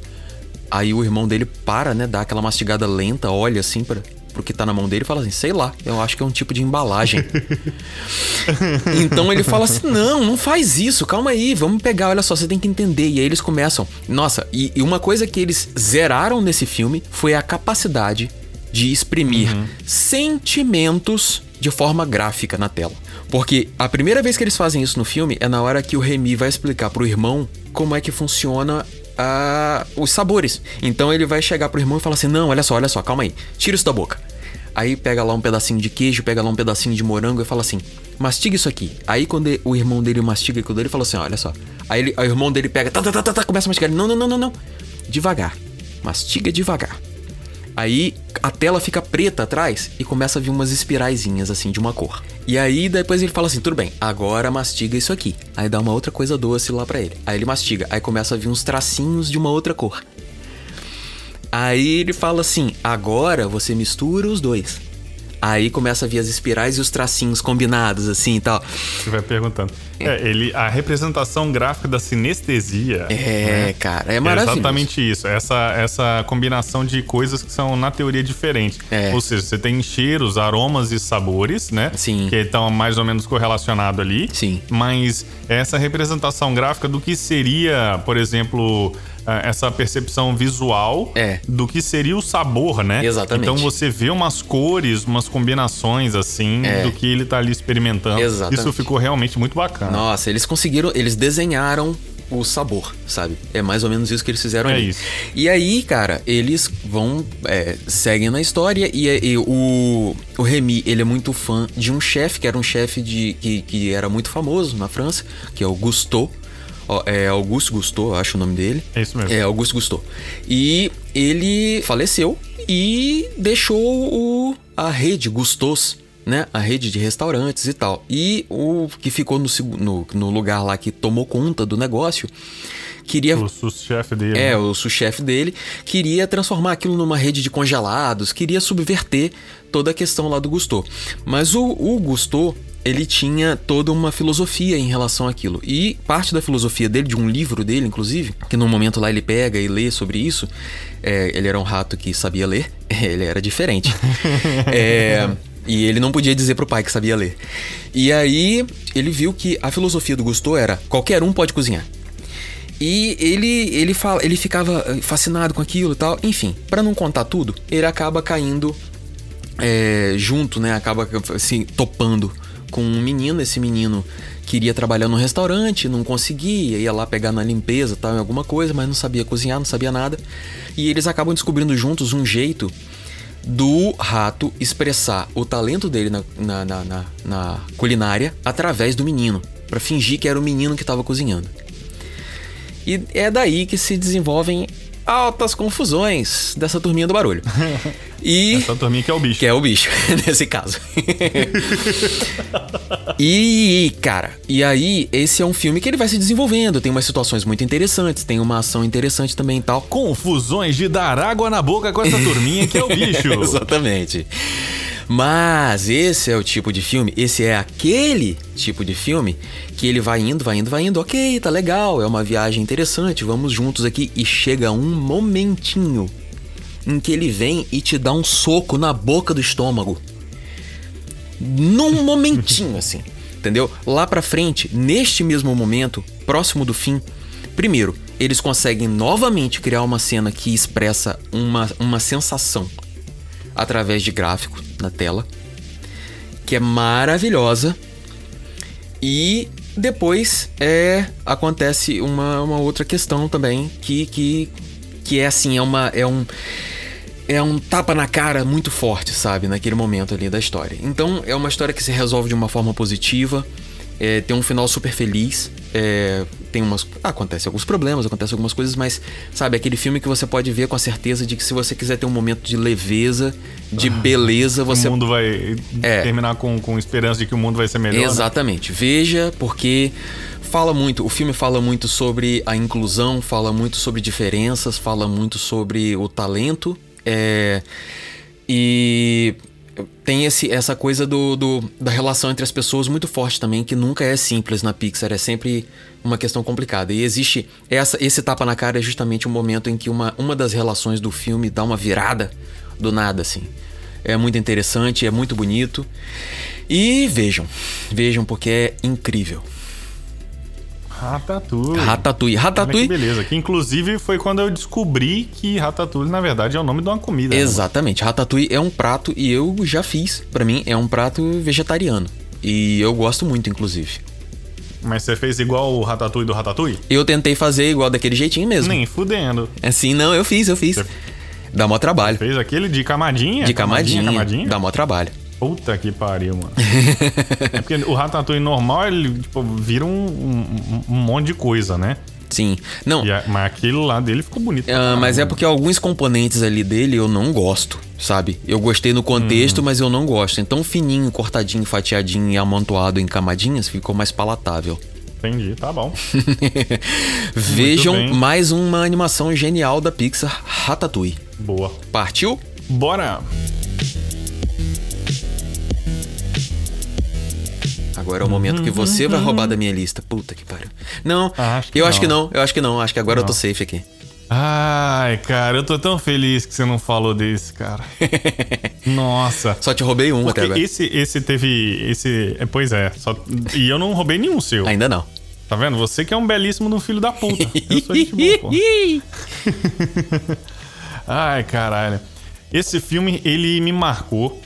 Aí o irmão dele para, né? Dá aquela mastigada lenta, olha assim pra, pro que tá na mão dele e fala assim: Sei lá, eu acho que é um tipo de embalagem. então ele fala assim: Não, não faz isso, calma aí, vamos pegar, olha só, você tem que entender. E aí eles começam. Nossa, e, e uma coisa que eles zeraram nesse filme foi a capacidade de exprimir sentimentos de forma gráfica na tela. Porque a primeira vez que eles fazem isso no filme é na hora que o Remy vai explicar pro irmão como é que funciona ah, os sabores. Então ele vai chegar pro irmão e falar assim: Não, olha só, olha só, calma aí, tira isso da boca. Aí pega lá um pedacinho de queijo, pega lá um pedacinho de morango e fala assim: mastiga isso aqui. Aí quando o irmão dele mastiga aquilo dele, ele fala assim: olha só. Aí, ele, aí o irmão dele pega, tá, tá, tá, tá, tá, começa a mastigar. Ele, não, não, não, não, não. Devagar. Mastiga devagar. Aí a tela fica preta atrás e começa a vir umas espiraizinhas assim de uma cor. E aí depois ele fala assim: tudo bem, agora mastiga isso aqui. Aí dá uma outra coisa doce lá pra ele. Aí ele mastiga, aí começa a vir uns tracinhos de uma outra cor. Aí ele fala assim: agora você mistura os dois. Aí começa a vir as espirais e os tracinhos combinados, assim e tal. Você vai perguntando. É, ele, a representação gráfica da sinestesia. É, né, cara, é maravilhoso. É exatamente isso. Essa, essa combinação de coisas que são, na teoria, diferentes. É. Ou seja, você tem cheiros, aromas e sabores, né? Sim. Que estão mais ou menos correlacionados ali. Sim. Mas essa representação gráfica do que seria, por exemplo, essa percepção visual É. do que seria o sabor, né? Exatamente. Então você vê umas cores, umas combinações assim É. do que ele tá ali experimentando. Exatamente. Isso ficou realmente muito bacana. Nossa, eles conseguiram, eles desenharam o sabor, sabe? É mais ou menos isso que eles fizeram É ali. isso. E aí, cara, eles vão, é, seguem na história e, e o, o Remy, ele é muito fã de um chefe, que era um chefe de que, que era muito famoso na França, que é o Gusteau. É Auguste Gusteau, acho o nome dele. É isso mesmo. É, Auguste Gusteau. E ele faleceu e deixou o, a rede Gustos, né? A rede de restaurantes e tal. E o que ficou no, no, no lugar lá que tomou conta do negócio queria. O sous-chefe dele. É, né? o sous-chefe dele queria transformar aquilo numa rede de congelados, queria subverter toda a questão lá do Gusteau. Mas o, o Gusteau, ele tinha toda uma filosofia em relação àquilo. E parte da filosofia dele, de um livro dele, inclusive, que no momento lá ele pega e lê sobre isso, é, ele era um rato que sabia ler, ele era diferente. É, e ele não podia dizer pro pai que sabia ler. E aí ele viu que a filosofia do Gusteau era: qualquer um pode cozinhar. E ele ele fala, ele ficava eh, fascinado com aquilo e tal. Enfim, pra não contar tudo, ele acaba caindo é, junto, né? Acaba assim topando com um menino. Esse menino queria trabalhar num restaurante, não conseguia, ia lá pegar na limpeza, tal, em alguma coisa, mas não sabia cozinhar, não sabia nada. E eles acabam descobrindo juntos um jeito do rato expressar o talento dele na, na, na- na- na culinária através do menino, Pra fingir que era o menino que estava cozinhando. E é daí que se desenvolvem altas confusões dessa turminha do barulho. E Essa turminha que é o bicho. que é o bicho, nesse caso. e, cara, e aí, esse é um filme que ele vai se desenvolvendo. Tem umas situações muito interessantes, tem uma ação interessante também e tal. Confusões de dar água na boca com essa turminha que é o bicho. Exatamente. Mas esse é o tipo de filme, esse é aquele tipo de filme que ele vai indo, vai indo, vai indo, ok, tá legal, é uma viagem interessante, vamos juntos aqui. E chega um momentinho em que ele vem e te dá um soco na boca do estômago. Num momentinho, assim. Entendeu? Lá pra frente, neste mesmo momento, próximo do fim, primeiro, eles conseguem novamente criar uma cena que expressa uma, uma sensação através de gráfico na tela, que é maravilhosa. E depois é acontece uma, uma outra questão também que, que, que é assim, é uma é um é um tapa na cara muito forte, sabe, naquele momento ali da história. Então é uma história que se resolve de uma forma positiva, é, tem um final super feliz, é, tem umas acontece alguns problemas, acontece algumas coisas, mas sabe aquele filme que você pode ver com a certeza de que se você quiser ter um momento de leveza, de beleza, você O mundo vai É. terminar com, com esperança de que o mundo vai ser melhor. né? Exatamente. Veja, porque fala muito, o filme fala muito sobre a inclusão, fala muito sobre diferenças, fala muito sobre o talento. é, e tem esse, essa coisa do, do- da relação entre as pessoas muito forte também, que nunca é simples na Pixar, é sempre uma questão complicada. E existe essa, esse tapa na cara é justamente o momento em que uma, uma das relações do filme dá uma virada do nada, assim. É muito interessante, é muito bonito. E vejam, vejam porque é incrível. Ratatouille. Ratatouille. Ratatouille. que beleza. Que inclusive foi quando eu descobri que Ratatouille, na verdade, é o nome de uma comida. né? Exatamente. Ratatouille é um prato e eu já fiz. Pra mim é um prato vegetariano. E eu gosto muito, inclusive. Mas você fez igual o Ratatouille do Ratatouille? Eu tentei fazer igual daquele jeitinho mesmo. Nem fudendo. Assim, não, eu fiz, eu fiz. Você- Dá mó trabalho. Fez aquele de camadinha? De camadinha. camadinha? Dá mó trabalho. Puta que pariu, mano. é porque o Ratatouille normal, ele tipo, vira um, um- um monte de coisa, né? Sim. Não. A, mas aquele lá dele ficou bonito. Ah, mas é porque alguns componentes ali dele eu não gosto, sabe? Eu gostei no contexto, hum. mas eu não gosto. Então, fininho, cortadinho, fatiadinho e amontoado em camadinhas ficou mais palatável. Entendi, tá bom. Vejam mais uma animação genial da Pixar, Ratatouille. Boa. Partiu? Bora! Agora é o momento que você vai roubar da minha lista. Puta que pariu. Não, acho eu não. acho que não. Eu acho que não. Acho que agora não. eu tô safe aqui. Ai, cara, eu tô tão feliz que você não falou desse, cara. Nossa. Só te roubei um Porque até agora. Esse, esse teve. Esse. É, pois é. Só, e eu não roubei nenhum seu. Ainda não. Tá vendo? Você que é um belíssimo no filho da puta. Eu sou gente boa, pô. Ai, caralho. Esse filme, ele me marcou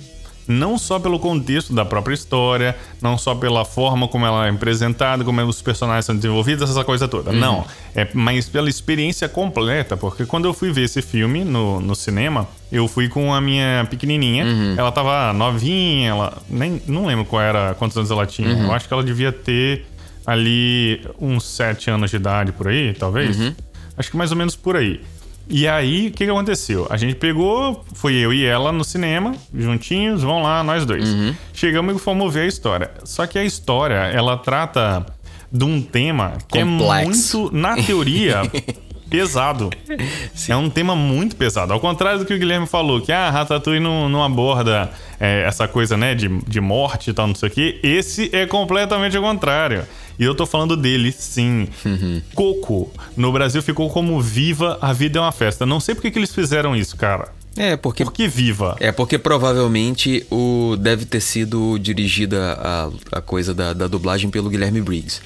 não só pelo contexto da própria história, não só pela forma como ela é apresentada, como os personagens são desenvolvidos, essa coisa toda. Uhum. Não. É mais pela experiência completa, porque quando eu fui ver esse filme no, no cinema, eu fui com a minha pequenininha. Uhum. Ela tava novinha, ela nem não lembro qual era, quantos anos ela tinha. Uhum. Eu acho que ela devia ter ali uns sete anos de idade por aí, talvez. Uhum. Acho que mais ou menos por aí. E aí, o que, que aconteceu? A gente pegou, foi eu e ela no cinema, juntinhos, vão lá, nós dois. Uhum. Chegamos e fomos ver a história. Só que a história, ela trata de um tema que é Complexo. é muito, na teoria, pesado. Sim. É um tema muito pesado. Ao contrário do que o Guilherme falou, que a ah, Ratatouille não, não aborda é, essa coisa, né, de, de morte e tal, não sei o quê. Esse é completamente o contrário. E eu tô falando dele, sim. Uhum. Coco, no Brasil ficou como Viva, a Vida é uma Festa. Não sei por que, que eles fizeram isso, cara. É, porque. Por que viva? É porque provavelmente o deve ter sido dirigida a, a coisa da, da dublagem pelo Guilherme Briggs.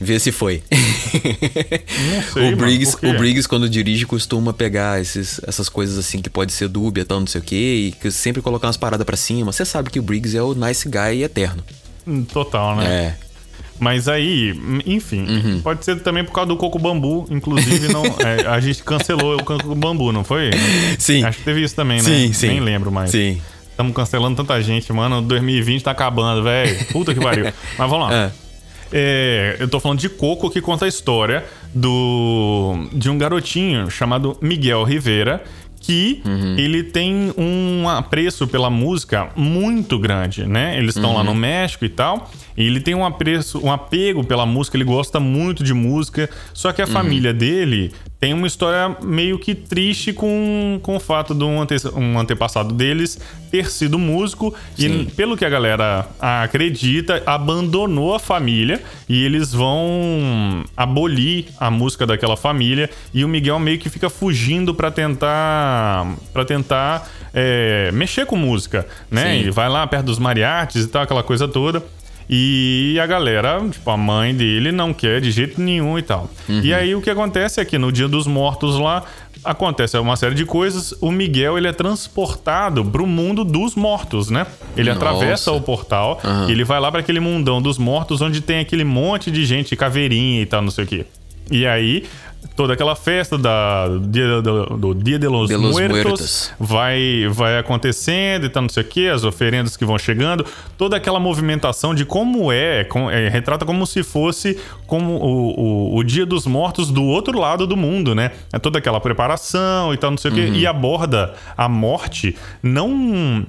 Vê se foi. Não sei, o, Briggs, o Briggs, quando dirige, costuma pegar esses, essas coisas assim que pode ser dúbia, tal, não sei o quê, e sempre colocar umas paradas para cima. Você sabe que o Briggs é o nice guy eterno. Total, né? É. Mas aí, enfim, uhum. pode ser também por causa do coco bambu. Inclusive, não, é, a gente cancelou o coco bambu, não foi? Sim. Acho que teve isso também, né? Sim, sim. Nem lembro mais. Sim. Estamos cancelando tanta gente, mano. 2020 tá acabando, velho. Puta que pariu. Mas vamos lá. É. É, eu tô falando de Coco, que conta a história do de um garotinho chamado Miguel Rivera, que uhum. ele tem um apreço pela música muito grande, né? Eles estão uhum. lá no México e tal. E ele tem um apreço, um apego pela música, ele gosta muito de música. Só que a uhum. família dele tem uma história meio que triste com, com o fato de um, ante, um antepassado deles ter sido músico Sim. e, pelo que a galera acredita, abandonou a família e eles vão abolir a música daquela família e o Miguel meio que fica fugindo para tentar para tentar é, mexer com música, né? Sim. E vai lá perto dos mariachis e tal, aquela coisa toda. E a galera, tipo, a mãe dele não quer de jeito nenhum e tal. Uhum. E aí o que acontece é que no dia dos mortos lá, acontece uma série de coisas. O Miguel ele é transportado para o mundo dos mortos, né? Ele Nossa. atravessa o portal uhum. e ele vai lá para aquele mundão dos mortos onde tem aquele monte de gente, caveirinha e tal, não sei o quê. E aí toda aquela festa da, do, dia, do, do Dia de los, de los Muertos, Muertos, vai, vai acontecendo e tal, não sei o que, as oferendas que vão chegando, toda aquela movimentação de como é, com, é retrata como se fosse como o, o, o, Dia dos Mortos do outro lado do mundo, né? É toda aquela preparação e tal, não sei o que, uhum. e aborda a morte não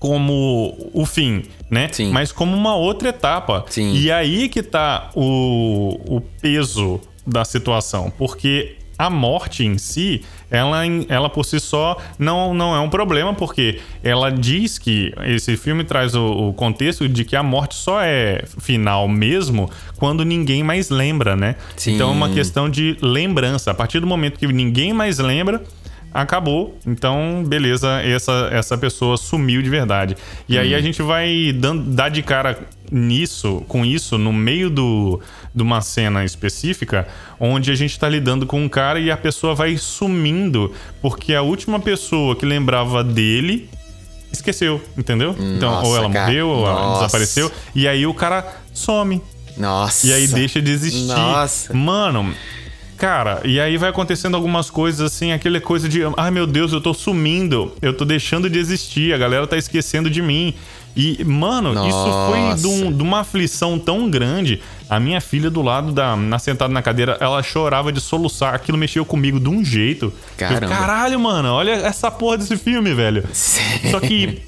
como o fim, né? Sim. Mas como uma outra etapa. Sim. E aí que tá o, o peso da situação, porque a morte em si, ela, ela por si só não, não é um problema, porque ela diz que esse filme traz o, o, contexto de que a morte só é final mesmo quando ninguém mais lembra, né? Sim. Então é uma questão de lembrança. A partir do momento que ninguém mais lembra, acabou. Então, beleza, essa, essa pessoa sumiu de verdade. E hum. aí a gente vai dando, dar de cara nisso, com isso, no meio do, de uma cena específica, onde a gente está lidando com um cara e a pessoa vai sumindo, porque a última pessoa que lembrava dele esqueceu, entendeu? Nossa, então, ou ela cara. morreu, ou Nossa. ela desapareceu, e aí o cara some. Nossa. E aí deixa de existir. Nossa. Mano, cara, e aí vai acontecendo algumas coisas assim, aquela coisa de, ai meu Deus, eu tô sumindo, eu tô deixando de existir, a galera tá esquecendo de mim. E, mano, Nossa. isso foi de, um, de, uma aflição tão grande. A minha filha do lado, da, na, sentada na cadeira, ela chorava de soluçar. Aquilo mexeu comigo de um jeito. Caramba. Eu, Caralho, mano, olha essa porra desse filme, velho. Só que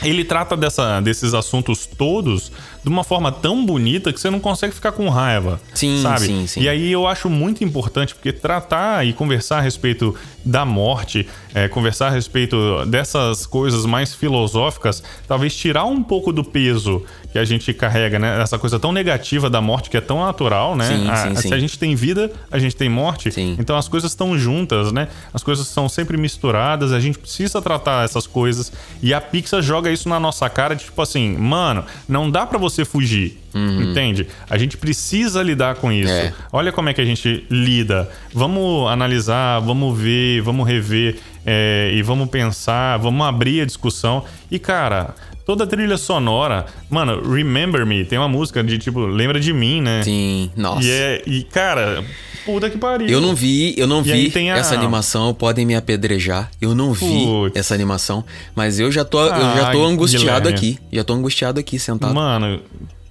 ele trata dessa, desses assuntos todos de uma forma tão bonita que você não consegue ficar com raiva. Sim, sabe? sim, sim. E aí eu acho muito importante, porque tratar e conversar a respeito da morte, é, conversar a respeito dessas coisas mais filosóficas, talvez tirar um pouco do peso que a gente carrega, né? Essa coisa tão negativa da morte que é tão natural, né? Sim, a, sim, se sim. a gente tem vida, a gente tem morte. Sim. Então as coisas estão juntas, né? As coisas são sempre misturadas, a gente precisa tratar essas coisas. E a Pixar joga isso na nossa cara, de, tipo assim, mano, não dá para você fugir. Uhum. Entende? A gente precisa lidar com isso. É. Olha como é que a gente lida. Vamos analisar, vamos ver, vamos rever é, e vamos pensar, vamos abrir a discussão. E, cara, toda a trilha sonora. Mano, Remember Me tem uma música de tipo, lembra de mim, né? Sim, nossa. E, é, e cara, puta que pariu. Eu não vi, eu não E vi a- essa animação, podem me apedrejar. Eu não vi Putz. essa animação, mas eu já tô, eu já tô angustiado Guilherme. aqui. Já tô angustiado aqui, sentado. Mano,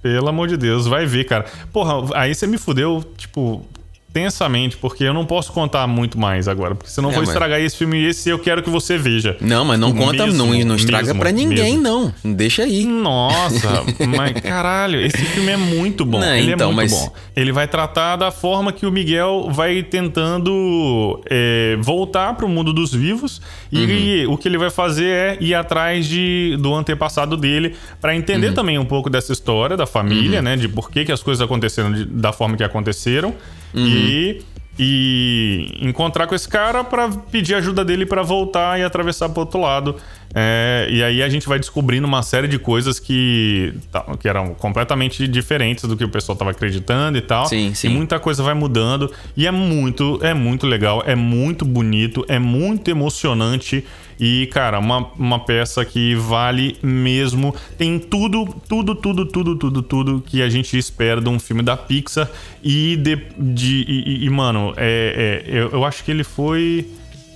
pelo amor de Deus, vai ver, cara. Porra, aí você me fudeu, tipo, tensamente, porque eu não posso contar muito mais agora. Porque senão eu É, vou mas- estragar esse filme e esse eu quero que você veja. Não, mas não conta, Mesmo, não, não estraga pra ninguém, mesmo. não. Deixa aí. Nossa, mas caralho, esse filme é muito bom. Não, ele então, é muito mas- bom. Ele vai tratar da forma que o Miguel vai tentando é, voltar pro mundo dos vivos e Uhum. o que ele vai fazer é ir atrás de, do antepassado dele pra entender Uhum. também um pouco dessa história da família, né? De por que, que as coisas aconteceram de- da forma que aconteceram Uhum. e e encontrar com esse cara pra pedir ajuda dele pra voltar e atravessar pro outro lado. É, e aí a gente vai descobrindo uma série de coisas que, que eram completamente diferentes do que o pessoal tava acreditando e tal. Sim, sim. E muita coisa vai mudando. E é muito, é muito legal, é muito bonito, é muito emocionante. E, cara, uma, uma peça que vale mesmo. Tem tudo, tudo, tudo, tudo, tudo, tudo que a gente espera de um filme da Pixar. E, de, de, e, e- mano, é, é, eu, eu acho que ele foi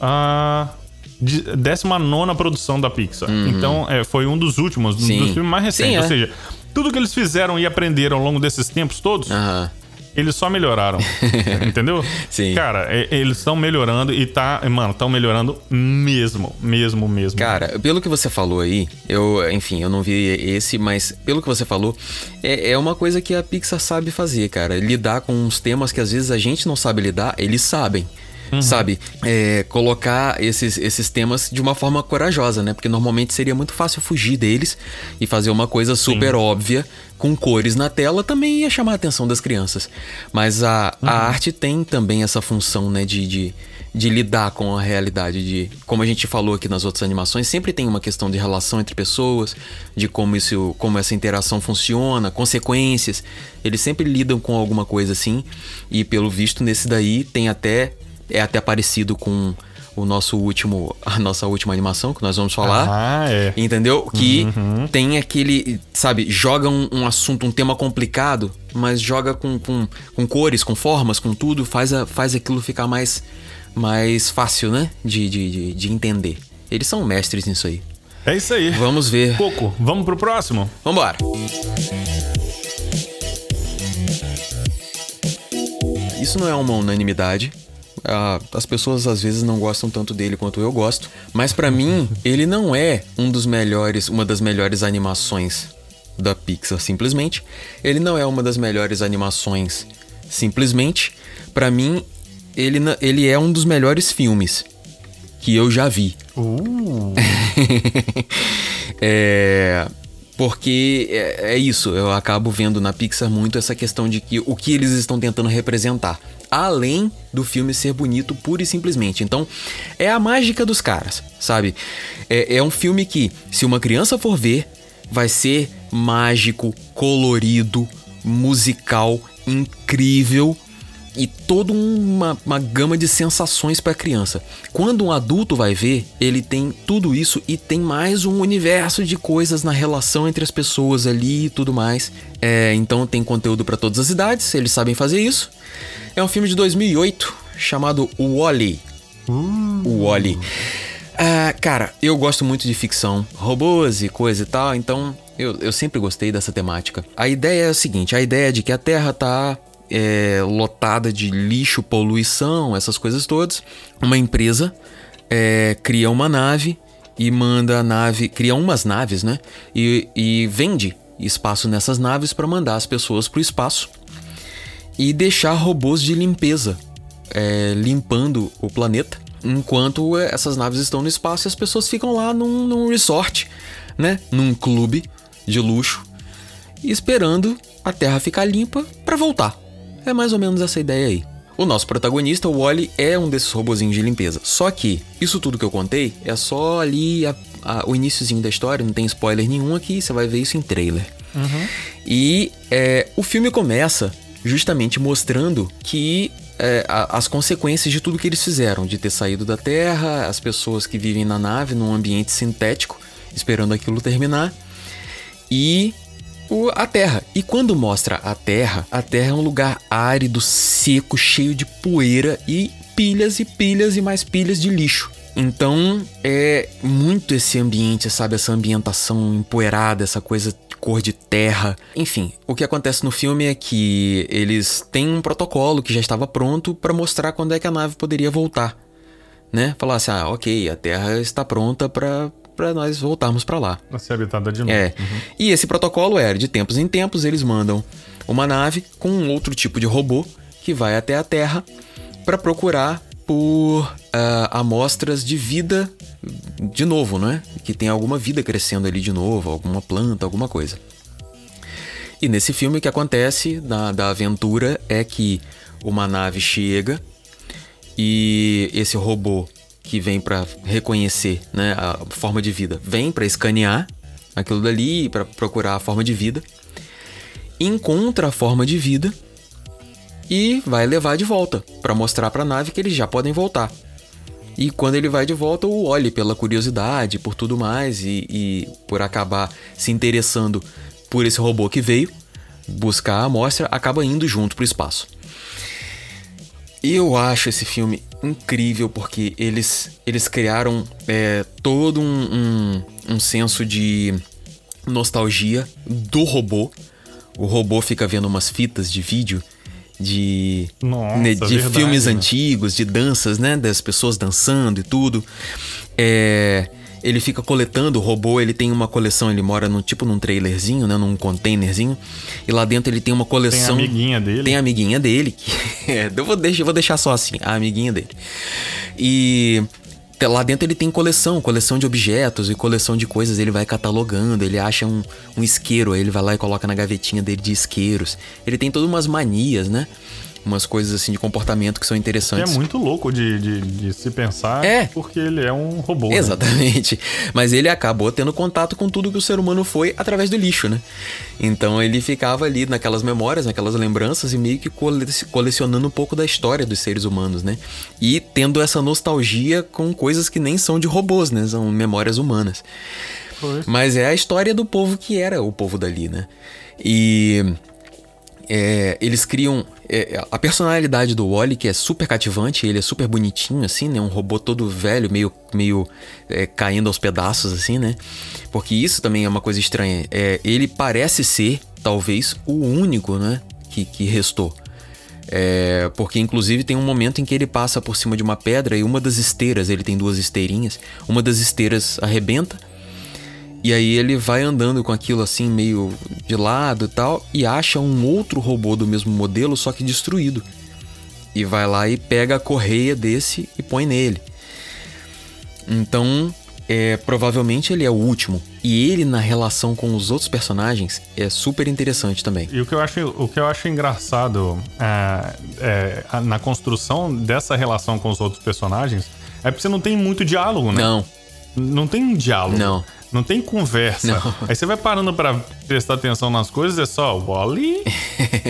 a. de- 19 produção da Pixar. Então, é, foi um dos últimos, um Sim. dos filmes mais recentes. Sim, é. Ou seja, tudo que eles fizeram e aprenderam ao longo desses tempos todos, Aham. eles só melhoraram. entendeu? Sim. Cara, é- eles estão melhorando e tá. Mano, estão melhorando mesmo. Mesmo, mesmo. Cara, pelo que você falou aí, eu, enfim, eu não vi esse, mas pelo que você falou, é, é uma coisa que a Pixar sabe fazer, cara. Lidar com uns temas que às vezes a gente não sabe lidar, eles sabem. Sabe? É, colocar esses, esses temas de uma forma corajosa, né? Porque normalmente seria muito fácil fugir deles e fazer uma coisa super óbvia, com cores na tela, também ia chamar a atenção das crianças. Mas a, a arte tem também essa função, né? de, de de lidar com a realidade de como a gente falou aqui nas outras animações sempre tem uma questão de relação entre pessoas de como isso como essa interação funciona consequências eles sempre lidam com alguma coisa assim e pelo visto nesse daí tem até é até parecido com o nosso último a nossa última animação que nós vamos falar Ah, é. Entendeu? Que tem aquele, sabe, joga um, um assunto, um tema complicado, mas joga com, com, com cores, com formas, com tudo, faz, a, faz aquilo ficar mais, mais fácil, né? De, de, de, de entender. Eles são mestres nisso aí. É isso aí. Vamos ver. Coco, vamos pro próximo? Vambora! Isso não é uma unanimidade. As pessoas às vezes não gostam tanto dele quanto eu gosto, mas pra mim ele não é um dos melhores, uma das melhores animações da Pixar simplesmente. Ele não é uma das melhores animações simplesmente. Pra mim ele, ele é um dos melhores filmes que eu já vi. é, porque é, é isso, eu acabo vendo na Pixar muito essa questão de que o que eles estão tentando representar, além do filme ser bonito pura e simplesmente. Então, é a mágica dos caras, sabe? É, é um filme que, se uma criança for ver, vai ser mágico, colorido, musical, incrível e toda uma, uma gama de sensações para criança. Quando um adulto vai ver, ele tem tudo isso e tem mais um universo de coisas na relação entre as pessoas ali e tudo mais. É, então tem conteúdo para todas as idades, eles sabem fazer isso. É um filme de 2008, chamado Wally. O Wally. Ah, cara, eu gosto muito de ficção, robôs e coisa e tal, então eu, eu sempre gostei dessa temática. A ideia é a seguinte: a ideia é de que a Terra tá é, lotada de lixo, poluição, essas coisas todas. Uma empresa é, cria uma nave e manda a nave, cria umas naves, né? E, e vende espaço nessas naves para mandar as pessoas para o espaço e deixar robôs de limpeza é, limpando o planeta enquanto essas naves estão no espaço e as pessoas ficam lá num, num resort, né? Num clube de luxo, esperando a Terra ficar limpa para voltar. É mais ou menos essa ideia aí. O nosso protagonista, o Wally, é um desses robozinhos de limpeza. Só que isso tudo que eu contei é só ali a, a, o iníciozinho da história, não tem spoiler nenhum aqui, você vai ver isso em trailer. Uhum. E é, o filme começa justamente mostrando que é, a, as consequências de tudo que eles fizeram, de ter saído da Terra, as pessoas que vivem na nave num ambiente sintético, esperando aquilo terminar, e o, a Terra. E quando mostra a Terra, a Terra é um lugar árido, seco, cheio de poeira e pilhas e pilhas e mais pilhas de lixo. Então é muito esse ambiente, sabe? Essa ambientação empoeirada, essa coisa cor de terra. Enfim, o que acontece no filme é que eles têm um protocolo que já estava pronto para mostrar quando é que a nave poderia voltar. Né? Falar assim: ah, ok, a Terra está pronta para para nós voltarmos para lá. Pra ser habitada de novo. É. Uhum. E esse protocolo era de tempos em tempos eles mandam uma nave com um outro tipo de robô que vai até a Terra para procurar por uh, amostras de vida de novo, né? Que tem alguma vida crescendo ali de novo, alguma planta, alguma coisa. E nesse filme o que acontece da, da aventura é que uma nave chega e esse robô que vem para reconhecer né, a forma de vida vem para escanear aquilo dali para procurar a forma de vida, encontra a forma de vida e vai levar de volta para mostrar para a nave que eles já podem voltar. E quando ele vai de volta, o olhe pela curiosidade, por tudo mais e, e por acabar se interessando por esse robô que veio buscar a amostra, acaba indo junto pro espaço. Eu acho esse filme incrível porque eles, eles criaram é, todo um, um, um senso de nostalgia do robô. O robô fica vendo umas fitas de vídeo de, Nossa, né, de verdade, filmes né? antigos, de danças, né? Das pessoas dançando e tudo. É, ele fica coletando o robô, ele tem uma coleção, ele mora num tipo num trailerzinho, né? Num containerzinho. E lá dentro ele tem uma Tem a coleção. amiguinha dele. Tem a amiguinha dele, que é, eu vou deixar, vou deixar só assim, a amiguinha dele. E lá dentro ele tem coleção, coleção de objetos e coleção de coisas, ele vai catalogando, ele acha um, um isqueiro, aí ele vai lá e coloca na gavetinha dele de isqueiros. Ele tem todas umas manias, né? Umas coisas assim de comportamento que são Que é interessantes. muito louco de, de, de se pensar. É. Porque ele é um robô. né? Exatamente. Mas ele acabou tendo contato com tudo que o ser humano foi através do lixo, né? Então ele ficava ali naquelas memórias, naquelas lembranças e meio que cole- colecionando um pouco da história dos seres humanos, né? E tendo essa nostalgia com coisas que nem são de robôs, né? São memórias humanas. Pois. Mas é a história do povo que era o povo dali, né? E é, eles criam é, a personalidade do Wally, que é super cativante, ele é super bonitinho, assim, né? Um robô todo velho, meio, meio é, caindo aos pedaços, assim, né? Porque isso também é uma coisa estranha. É, ele parece ser, talvez, o único, né? Que, que restou. É, porque inclusive tem um momento em que ele passa por cima de uma pedra e uma das esteiras, ele tem duas esteirinhas, uma das esteiras arrebenta e aí ele vai andando com aquilo assim, meio de lado e tal, e acha um outro robô do mesmo modelo, só que destruído. E vai lá e pega a correia desse e põe nele. Então, é, provavelmente ele é o último. E ele, na relação com os outros personagens, é super interessante também. E o que eu acho, o que eu acho engraçado é, é, na construção dessa relação com os outros personagens é porque você não tem muito diálogo, né? Não, Não tem diálogo. Não. Não tem conversa. Não. Aí você vai parando pra prestar atenção nas coisas, é só Wally,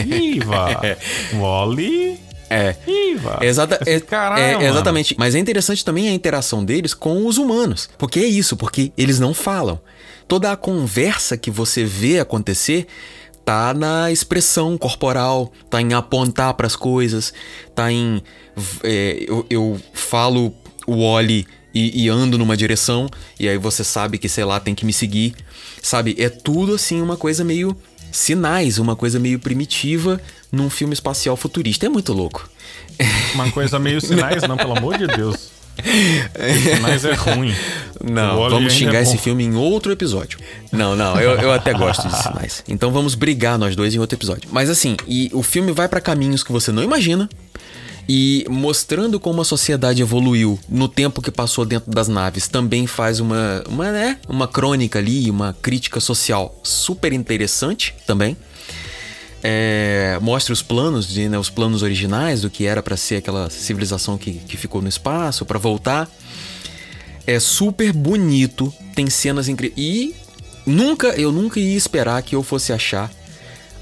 Iva. Wally, é. Iva. Exata, é, caralho, é, exatamente. Mas é interessante também a interação deles com os humanos. Porque é isso, porque eles não falam. Toda a conversa que você vê acontecer tá na expressão corporal, tá em apontar para as coisas, tá em é, eu, eu, falo o Oli e, e, ando numa direção e aí você sabe que sei lá tem que me seguir, sabe? É tudo assim uma coisa meio sinais, uma coisa meio primitiva num filme espacial futurista. É muito louco. Uma coisa meio sinais, não, pelo amor de Deus. Mas é ruim. Não, vamos é xingar é esse filme em outro episódio. Não, não, eu, eu até gosto de sinais. Então vamos brigar nós dois em outro episódio. Mas assim, e o filme vai para caminhos que você não imagina. E mostrando como a sociedade evoluiu no tempo que passou dentro das naves, também faz uma, uma, né, uma crônica ali, uma crítica social super interessante também é, mostra os planos, de, né, os planos originais do que era para ser aquela civilização que, que ficou no espaço, para voltar. É super bonito, tem cenas incríveis. E nunca, eu nunca ia esperar que eu fosse achar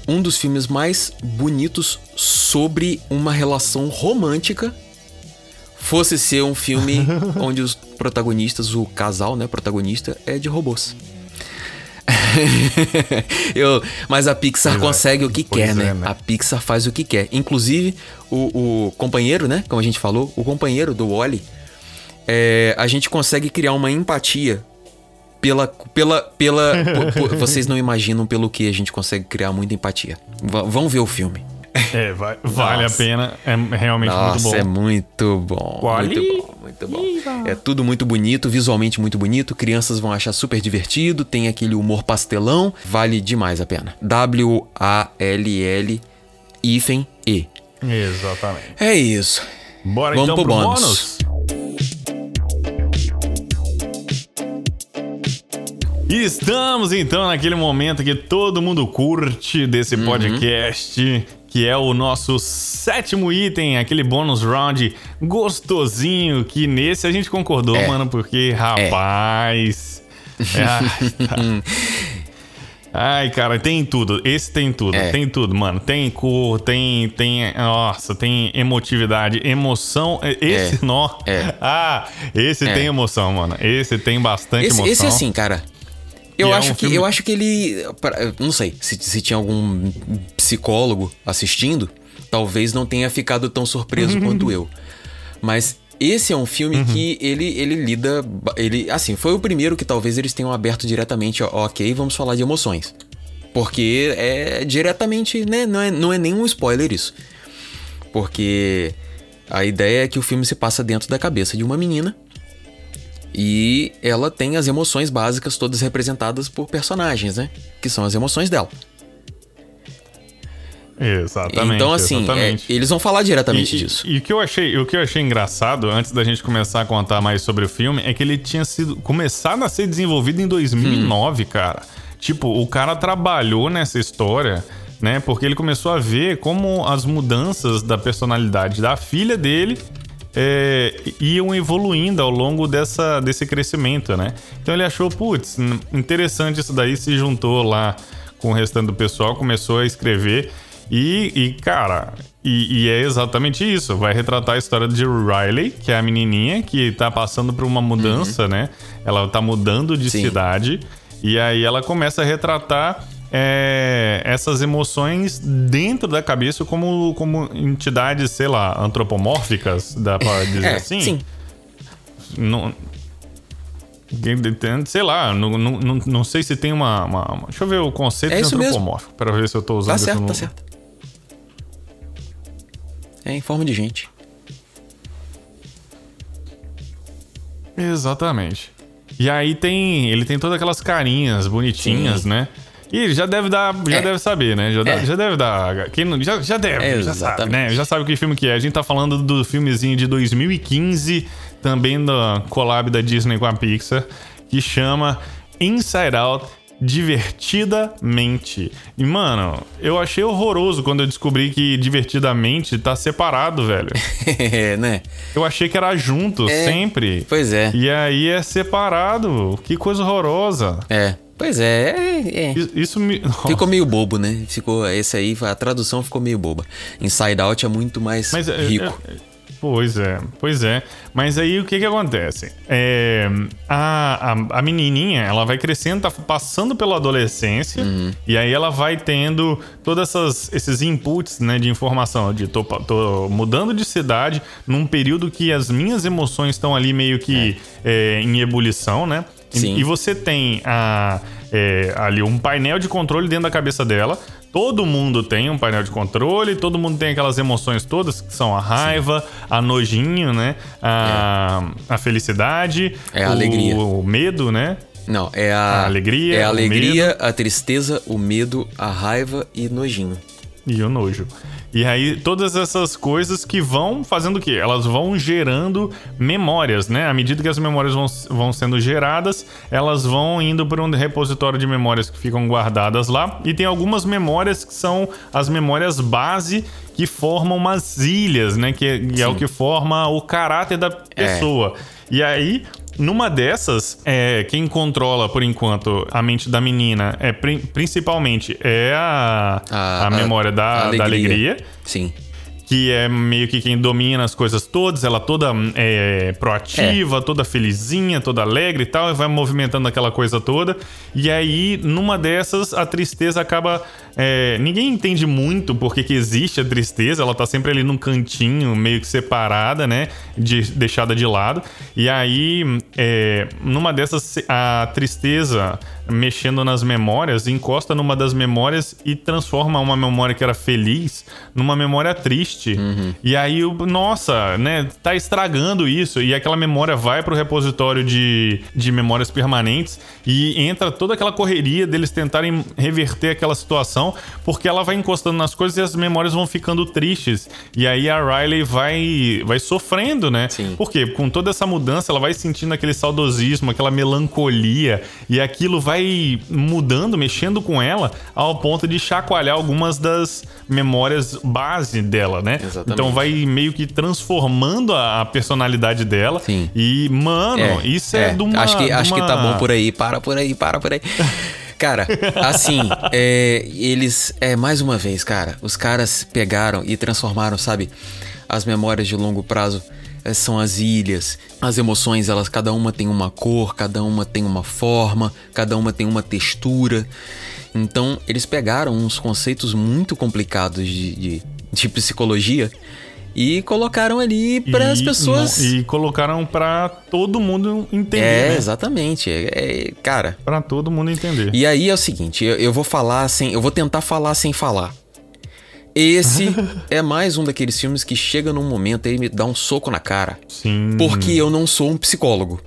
um dos filmes mais bonitos sobre uma relação romântica fosse ser um filme onde os protagonistas, o casal, né, protagonista, é de robôs. eu, mas a Pixar pois é. consegue é. o que pois quer, é, né? né? A Pixar faz o que quer. Inclusive, o, o companheiro, né? Como a gente falou, o companheiro do Wally, é, a gente consegue criar uma empatia pela. pela, pela por, por, vocês não imaginam pelo que a gente consegue criar muita empatia. V vão ver o filme. É, vai, vale a pena. É realmente Nossa, muito bom. é muito bom. Muito bom, muito bom. É tudo muito bonito, visualmente muito bonito. Crianças vão achar super divertido. Tem aquele humor pastelão. Vale demais a pena. W-A-L-L hífen E. Exatamente. É isso. Bora Vamos então pro, pro bônus. bônus. Estamos então naquele momento que todo mundo curte desse uhum. podcast, que é o nosso sétimo item, aquele bônus round gostosinho, que nesse a gente concordou, é. mano, porque, é. rapaz. É. Ai, cara, tem tudo. Esse tem tudo. É. Tem tudo, mano. Tem cor, tem. tem Nossa, tem emotividade, emoção. Esse, é. nó. É. Ah, esse é. tem emoção, mano. Esse tem bastante esse, emoção. Esse, assim, cara. Eu é acho, um que, filme... eu acho que ele. Não sei se, se tinha algum psicólogo assistindo, talvez não tenha ficado tão surpreso quanto eu. Mas esse é um filme uhum. que ele, ele lida. Ele, assim, foi o primeiro que talvez eles tenham aberto diretamente, ok, vamos falar de emoções. Porque é diretamente, né? Não é, não é nenhum spoiler isso. Porque a ideia é que o filme se passa dentro da cabeça de uma menina e ela tem as emoções básicas todas representadas por personagens, né? Que são as emoções dela. Exatamente. Então, assim, é, exatamente. É, eles vão falar diretamente e, disso. E, e, o que eu achei, o que eu achei engraçado, antes da gente começar a contar mais sobre o filme, é que ele tinha sido começado a ser desenvolvido em 2009, hum. cara. Tipo, o cara trabalhou nessa história, né? Porque ele começou a ver como as mudanças da personalidade da filha dele é, iam evoluindo ao longo dessa, desse crescimento, né? Então ele achou, putz, interessante isso daí, se juntou lá com o restante do pessoal, começou a escrever e, e cara, e, e, é exatamente isso. Vai retratar a história de Riley, que é a menininha que tá passando por uma mudança, uhum. né? Ela tá mudando de Sim. cidade e aí ela começa a retratar é, essas emoções dentro da cabeça como, como entidades, sei lá, antropomórficas, dá pra dizer é, assim? Sim. Não, sei lá, não, não, não, não sei se tem uma, uma, uma, Deixa eu ver o conceito é de antropomórfico, para ver se eu tô usando tá certo, no... Tá certo, É em forma de gente. Exatamente. E aí tem. Ele tem todas aquelas carinhas bonitinhas, Sim. né? E já deve dar, já é. deve saber, né? Já, é. deve, já deve dar. Quem não, já, já deve, é, já sabe, né? Já sabe que filme que é. A gente tá falando do filmezinho de 2015, também da collab da Disney com a Pixar, que chama Inside Out divertidamente. E, mano, eu achei horroroso quando eu descobri que divertidamente tá separado, velho. é, né? Eu achei que era junto, é, sempre. Pois é. E aí é separado. Que coisa horrorosa. É. Pois é, é, é. Isso me... Ficou meio bobo, né? Ficou, esse aí, a tradução ficou meio boba. Inside Out é muito mais Mas, é, rico. É, Pois é, pois é. Mas aí o que que acontece? É, a, a, a menininha, ela vai crescendo, tá passando pela adolescência, Uhum. e aí ela vai tendo todos esses inputs né, de informação, de tô, tô mudando de cidade num período que as minhas emoções estão ali meio que é, em ebulição, né? E- Sim. E você tem a, é, ali um painel de controle dentro da cabeça dela. Todo mundo tem um painel de controle, todo mundo tem aquelas emoções todas, que são a raiva, a nojinho, né? A, a felicidade, É a o, alegria. o medo, né? Não, é a, A alegria, é a alegria, a tristeza, o medo, a raiva e nojinho. E o nojo. E aí, todas essas coisas que vão fazendo o quê? Elas vão gerando memórias, né? À medida que as memórias vão, vão sendo geradas, elas vão indo para um repositório de memórias que ficam guardadas lá. E tem algumas memórias que são as memórias base que formam umas ilhas, né? Que, é- que é o que forma o caráter da pessoa. E aí, numa dessas, é, quem controla por enquanto a mente da menina é pri- principalmente é a, a, memória da, a da alegria, Sim. que é meio que quem domina as coisas todas, ela toda é, proativa, toda felizinha, toda alegre e tal, e vai movimentando aquela coisa toda. E aí, numa dessas, a tristeza acaba. É, ninguém entende muito porque que existe a tristeza, ela tá sempre ali num cantinho, meio que separada, né? De, deixada de lado. E aí, é, numa dessas, a tristeza mexendo nas memórias, encosta numa das memórias e transforma uma memória que era feliz numa memória triste. E aí, o- nossa, né, tá estragando isso. E aquela memória vai pro repositório de, de memórias permanentes e entra toda aquela correria deles tentarem reverter aquela situação, porque ela vai encostando nas coisas e as memórias vão ficando tristes. E aí a Riley vai, vai sofrendo, né? Sim. Por quê? Com toda essa mudança, ela vai sentindo aquele saudosismo, aquela melancolia, e aquilo vai mudando, mexendo com ela, ao ponto de chacoalhar algumas das memórias base dela, né? Exatamente. Então vai meio que transformando a, personalidade dela. Sim. E, mano, isso é, de uma. Acho que, acho que tá uma- bom por aí. Para por aí, para por aí. Cara, assim, é, eles. É, mais uma vez, cara, os caras pegaram e transformaram, sabe, as memórias de longo prazo. é, São as ilhas, as emoções, elas cada uma tem uma cor, cada uma tem uma forma, cada uma tem uma textura. Então, eles pegaram uns conceitos muito complicados de, de, de psicologia e colocaram ali para as pessoas. E colocaram pra todo mundo entender. É, né? exatamente. É, é- cara. Pra todo mundo entender. E aí é o seguinte, eu, eu vou falar sem. Eu vou tentar falar sem falar. Esse é mais um daqueles filmes que chega num momento e me dá um soco na cara. Sim. Porque eu não sou um psicólogo.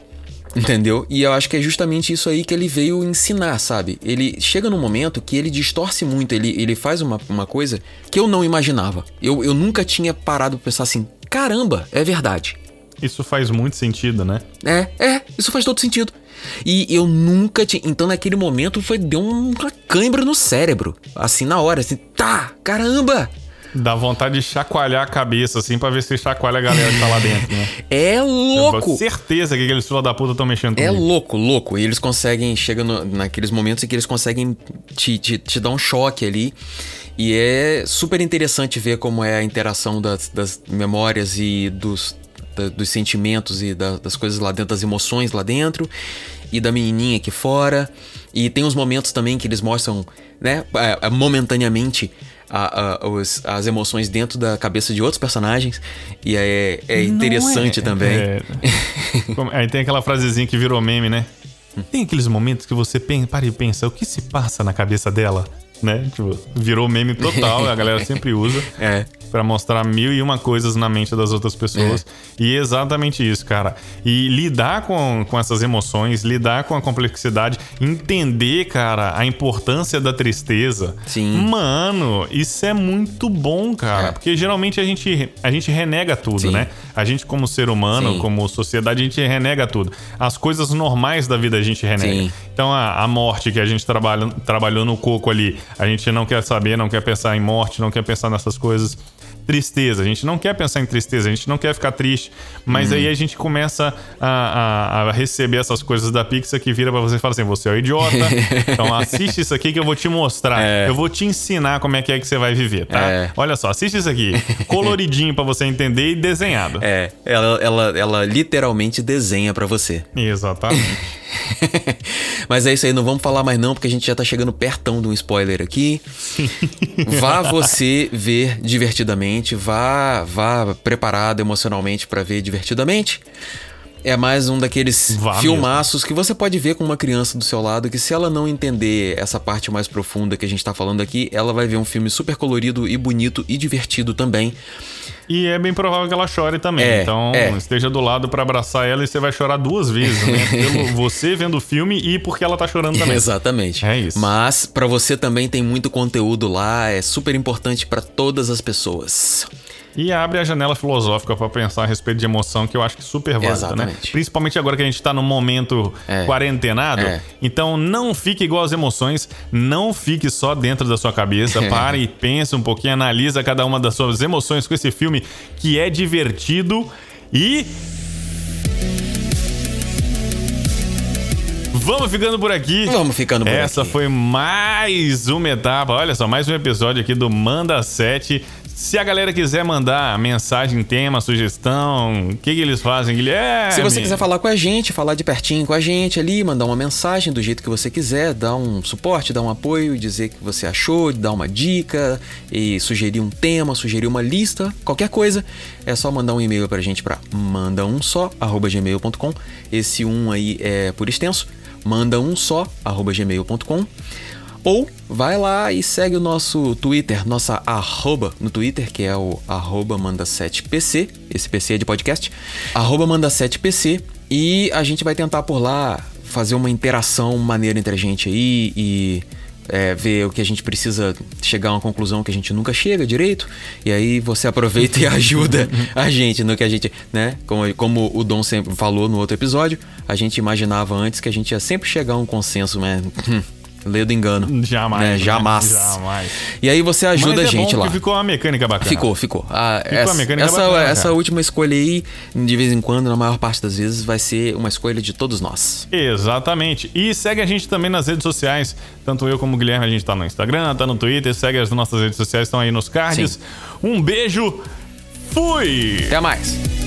Entendeu? E eu acho que é justamente isso aí que ele veio ensinar, sabe? Ele chega num momento que ele distorce muito, ele, ele faz uma, uma coisa que eu não imaginava. Eu, eu nunca tinha parado pra pensar assim: caramba, é verdade. Isso faz muito sentido, né? É, é, isso faz todo sentido. E eu nunca tinha. Então naquele momento foi. Deu uma cãibra no cérebro. Assim na hora, assim, tá, caramba! Dá vontade de chacoalhar a cabeça, assim, pra ver se chacoalha a galera que tá lá dentro, né? É Eu louco! tenho certeza que aqueles filhos da puta estão mexendo É comigo. louco, louco. E eles conseguem, chega no- naqueles momentos em que eles conseguem te, te, te dar um choque ali. E é super interessante ver como é a interação das, das memórias e dos, da- dos sentimentos e da- das coisas lá dentro, das emoções lá dentro. E da menininha aqui fora. E tem uns momentos também que eles mostram, né, é, é, momentaneamente. A- a- os- as emoções dentro da cabeça de outros personagens. E é, é interessante também. É. Como- Aí tem aquela frasezinha que virou meme, né? Tem aqueles momentos que você para e pensa, o que se passa na cabeça dela? Né? Tipo, virou meme total, a galera sempre usa. É. Pra mostrar mil e uma coisas na mente das outras pessoas. E é exatamente isso, cara. E lidar com, com essas emoções, lidar com a complexidade, entender, cara, a importância da tristeza. Sim. Mano, isso é muito bom, cara. É. Porque geralmente a gente, a gente renega tudo, Sim. né? A gente, como ser humano, Sim. como sociedade, a gente renega tudo. As coisas normais da vida a gente renega. Sim. Então a, a morte que a gente trabalha, trabalhou no coco ali, a gente não quer saber, não quer pensar em morte, não quer pensar nessas coisas. Tristeza. A gente não quer pensar em tristeza, a gente não quer ficar triste. Mas aí a gente começa a, a, a receber essas coisas da Pixar que vira pra você e fala assim: você é um idiota. então assiste isso aqui que eu vou te mostrar. É. Eu vou te ensinar como é que é que você vai viver, tá? É. Olha só, assiste isso aqui. Coloridinho pra você entender e desenhado. É, ela, ela, ela literalmente desenha pra você. Exatamente. Mas é isso aí, não vamos falar mais não, porque a gente já tá chegando pertão de um spoiler aqui. Vá você ver divertidamente, vá, vá preparado emocionalmente pra ver divertidamente. É mais um daqueles Vá filmaços que você pode ver com uma criança do seu lado, que se ela não entender essa parte mais profunda que a gente tá falando aqui, ela vai ver um filme super colorido e bonito e divertido também. E é bem provável que ela chore também. É, então, é. esteja do lado pra abraçar ela e você vai chorar duas vezes, né? Pelo você vendo o filme e porque ela tá chorando também. Exatamente. É isso. Mas pra você também tem muito conteúdo lá, é super importante pra todas as pessoas. E abre a janela filosófica pra pensar a respeito de emoção, que eu acho que super válida, né? Exatamente. Principalmente agora que a gente tá num momento É. quarentenado. É. Então não fique igual às emoções, não fique só dentro da sua cabeça. Pare e pense um pouquinho, analisa cada uma das suas emoções com esse filme que é divertido e. Vamos ficando por aqui. Vamos ficando por Essa aqui. foi mais uma etapa, olha só, mais um episódio aqui do Manda 7. Se a galera quiser mandar mensagem, tema, sugestão, o que, que eles fazem, Guilherme? Se você quiser falar com a gente, falar de pertinho com a gente ali, mandar uma mensagem do jeito que você quiser, dar um suporte, dar um apoio, dizer que você achou, dar uma dica e sugerir um tema, sugerir uma lista, qualquer coisa, é só mandar um e-mail pra gente pra manda um só gmail.com. Esse um aí é por extenso, manda um só gmail.com. Ou vai lá e segue o nosso Twitter, nossa arroba no Twitter, que é o arroba manda7pc, esse PC é de podcast, arroba manda7pc, e a gente vai tentar por lá fazer uma interação maneira entre a gente aí e é, ver o que a gente precisa chegar a uma conclusão que a gente nunca chega direito, e aí você aproveita e ajuda a gente no que a gente, né? Como, como o Dom sempre falou no outro episódio, a gente imaginava antes que a gente ia sempre chegar a um consenso, mas lê do engano. Jamais. né? né? Jamais. Jamais. E aí você ajuda Mas a é gente bom lá. que ficou uma mecânica bacana. Ficou, ficou. Ah, essa, a mecânica essa, bacana, essa cara. última escolha aí, de vez em quando, na maior parte das vezes, vai ser uma escolha de todos nós. Exatamente. E segue a gente também nas redes sociais. Tanto eu como o Guilherme, a gente tá no Instagram, tá no Twitter. Segue as nossas redes sociais, estão aí nos cards. Um beijo. Fui! Até mais!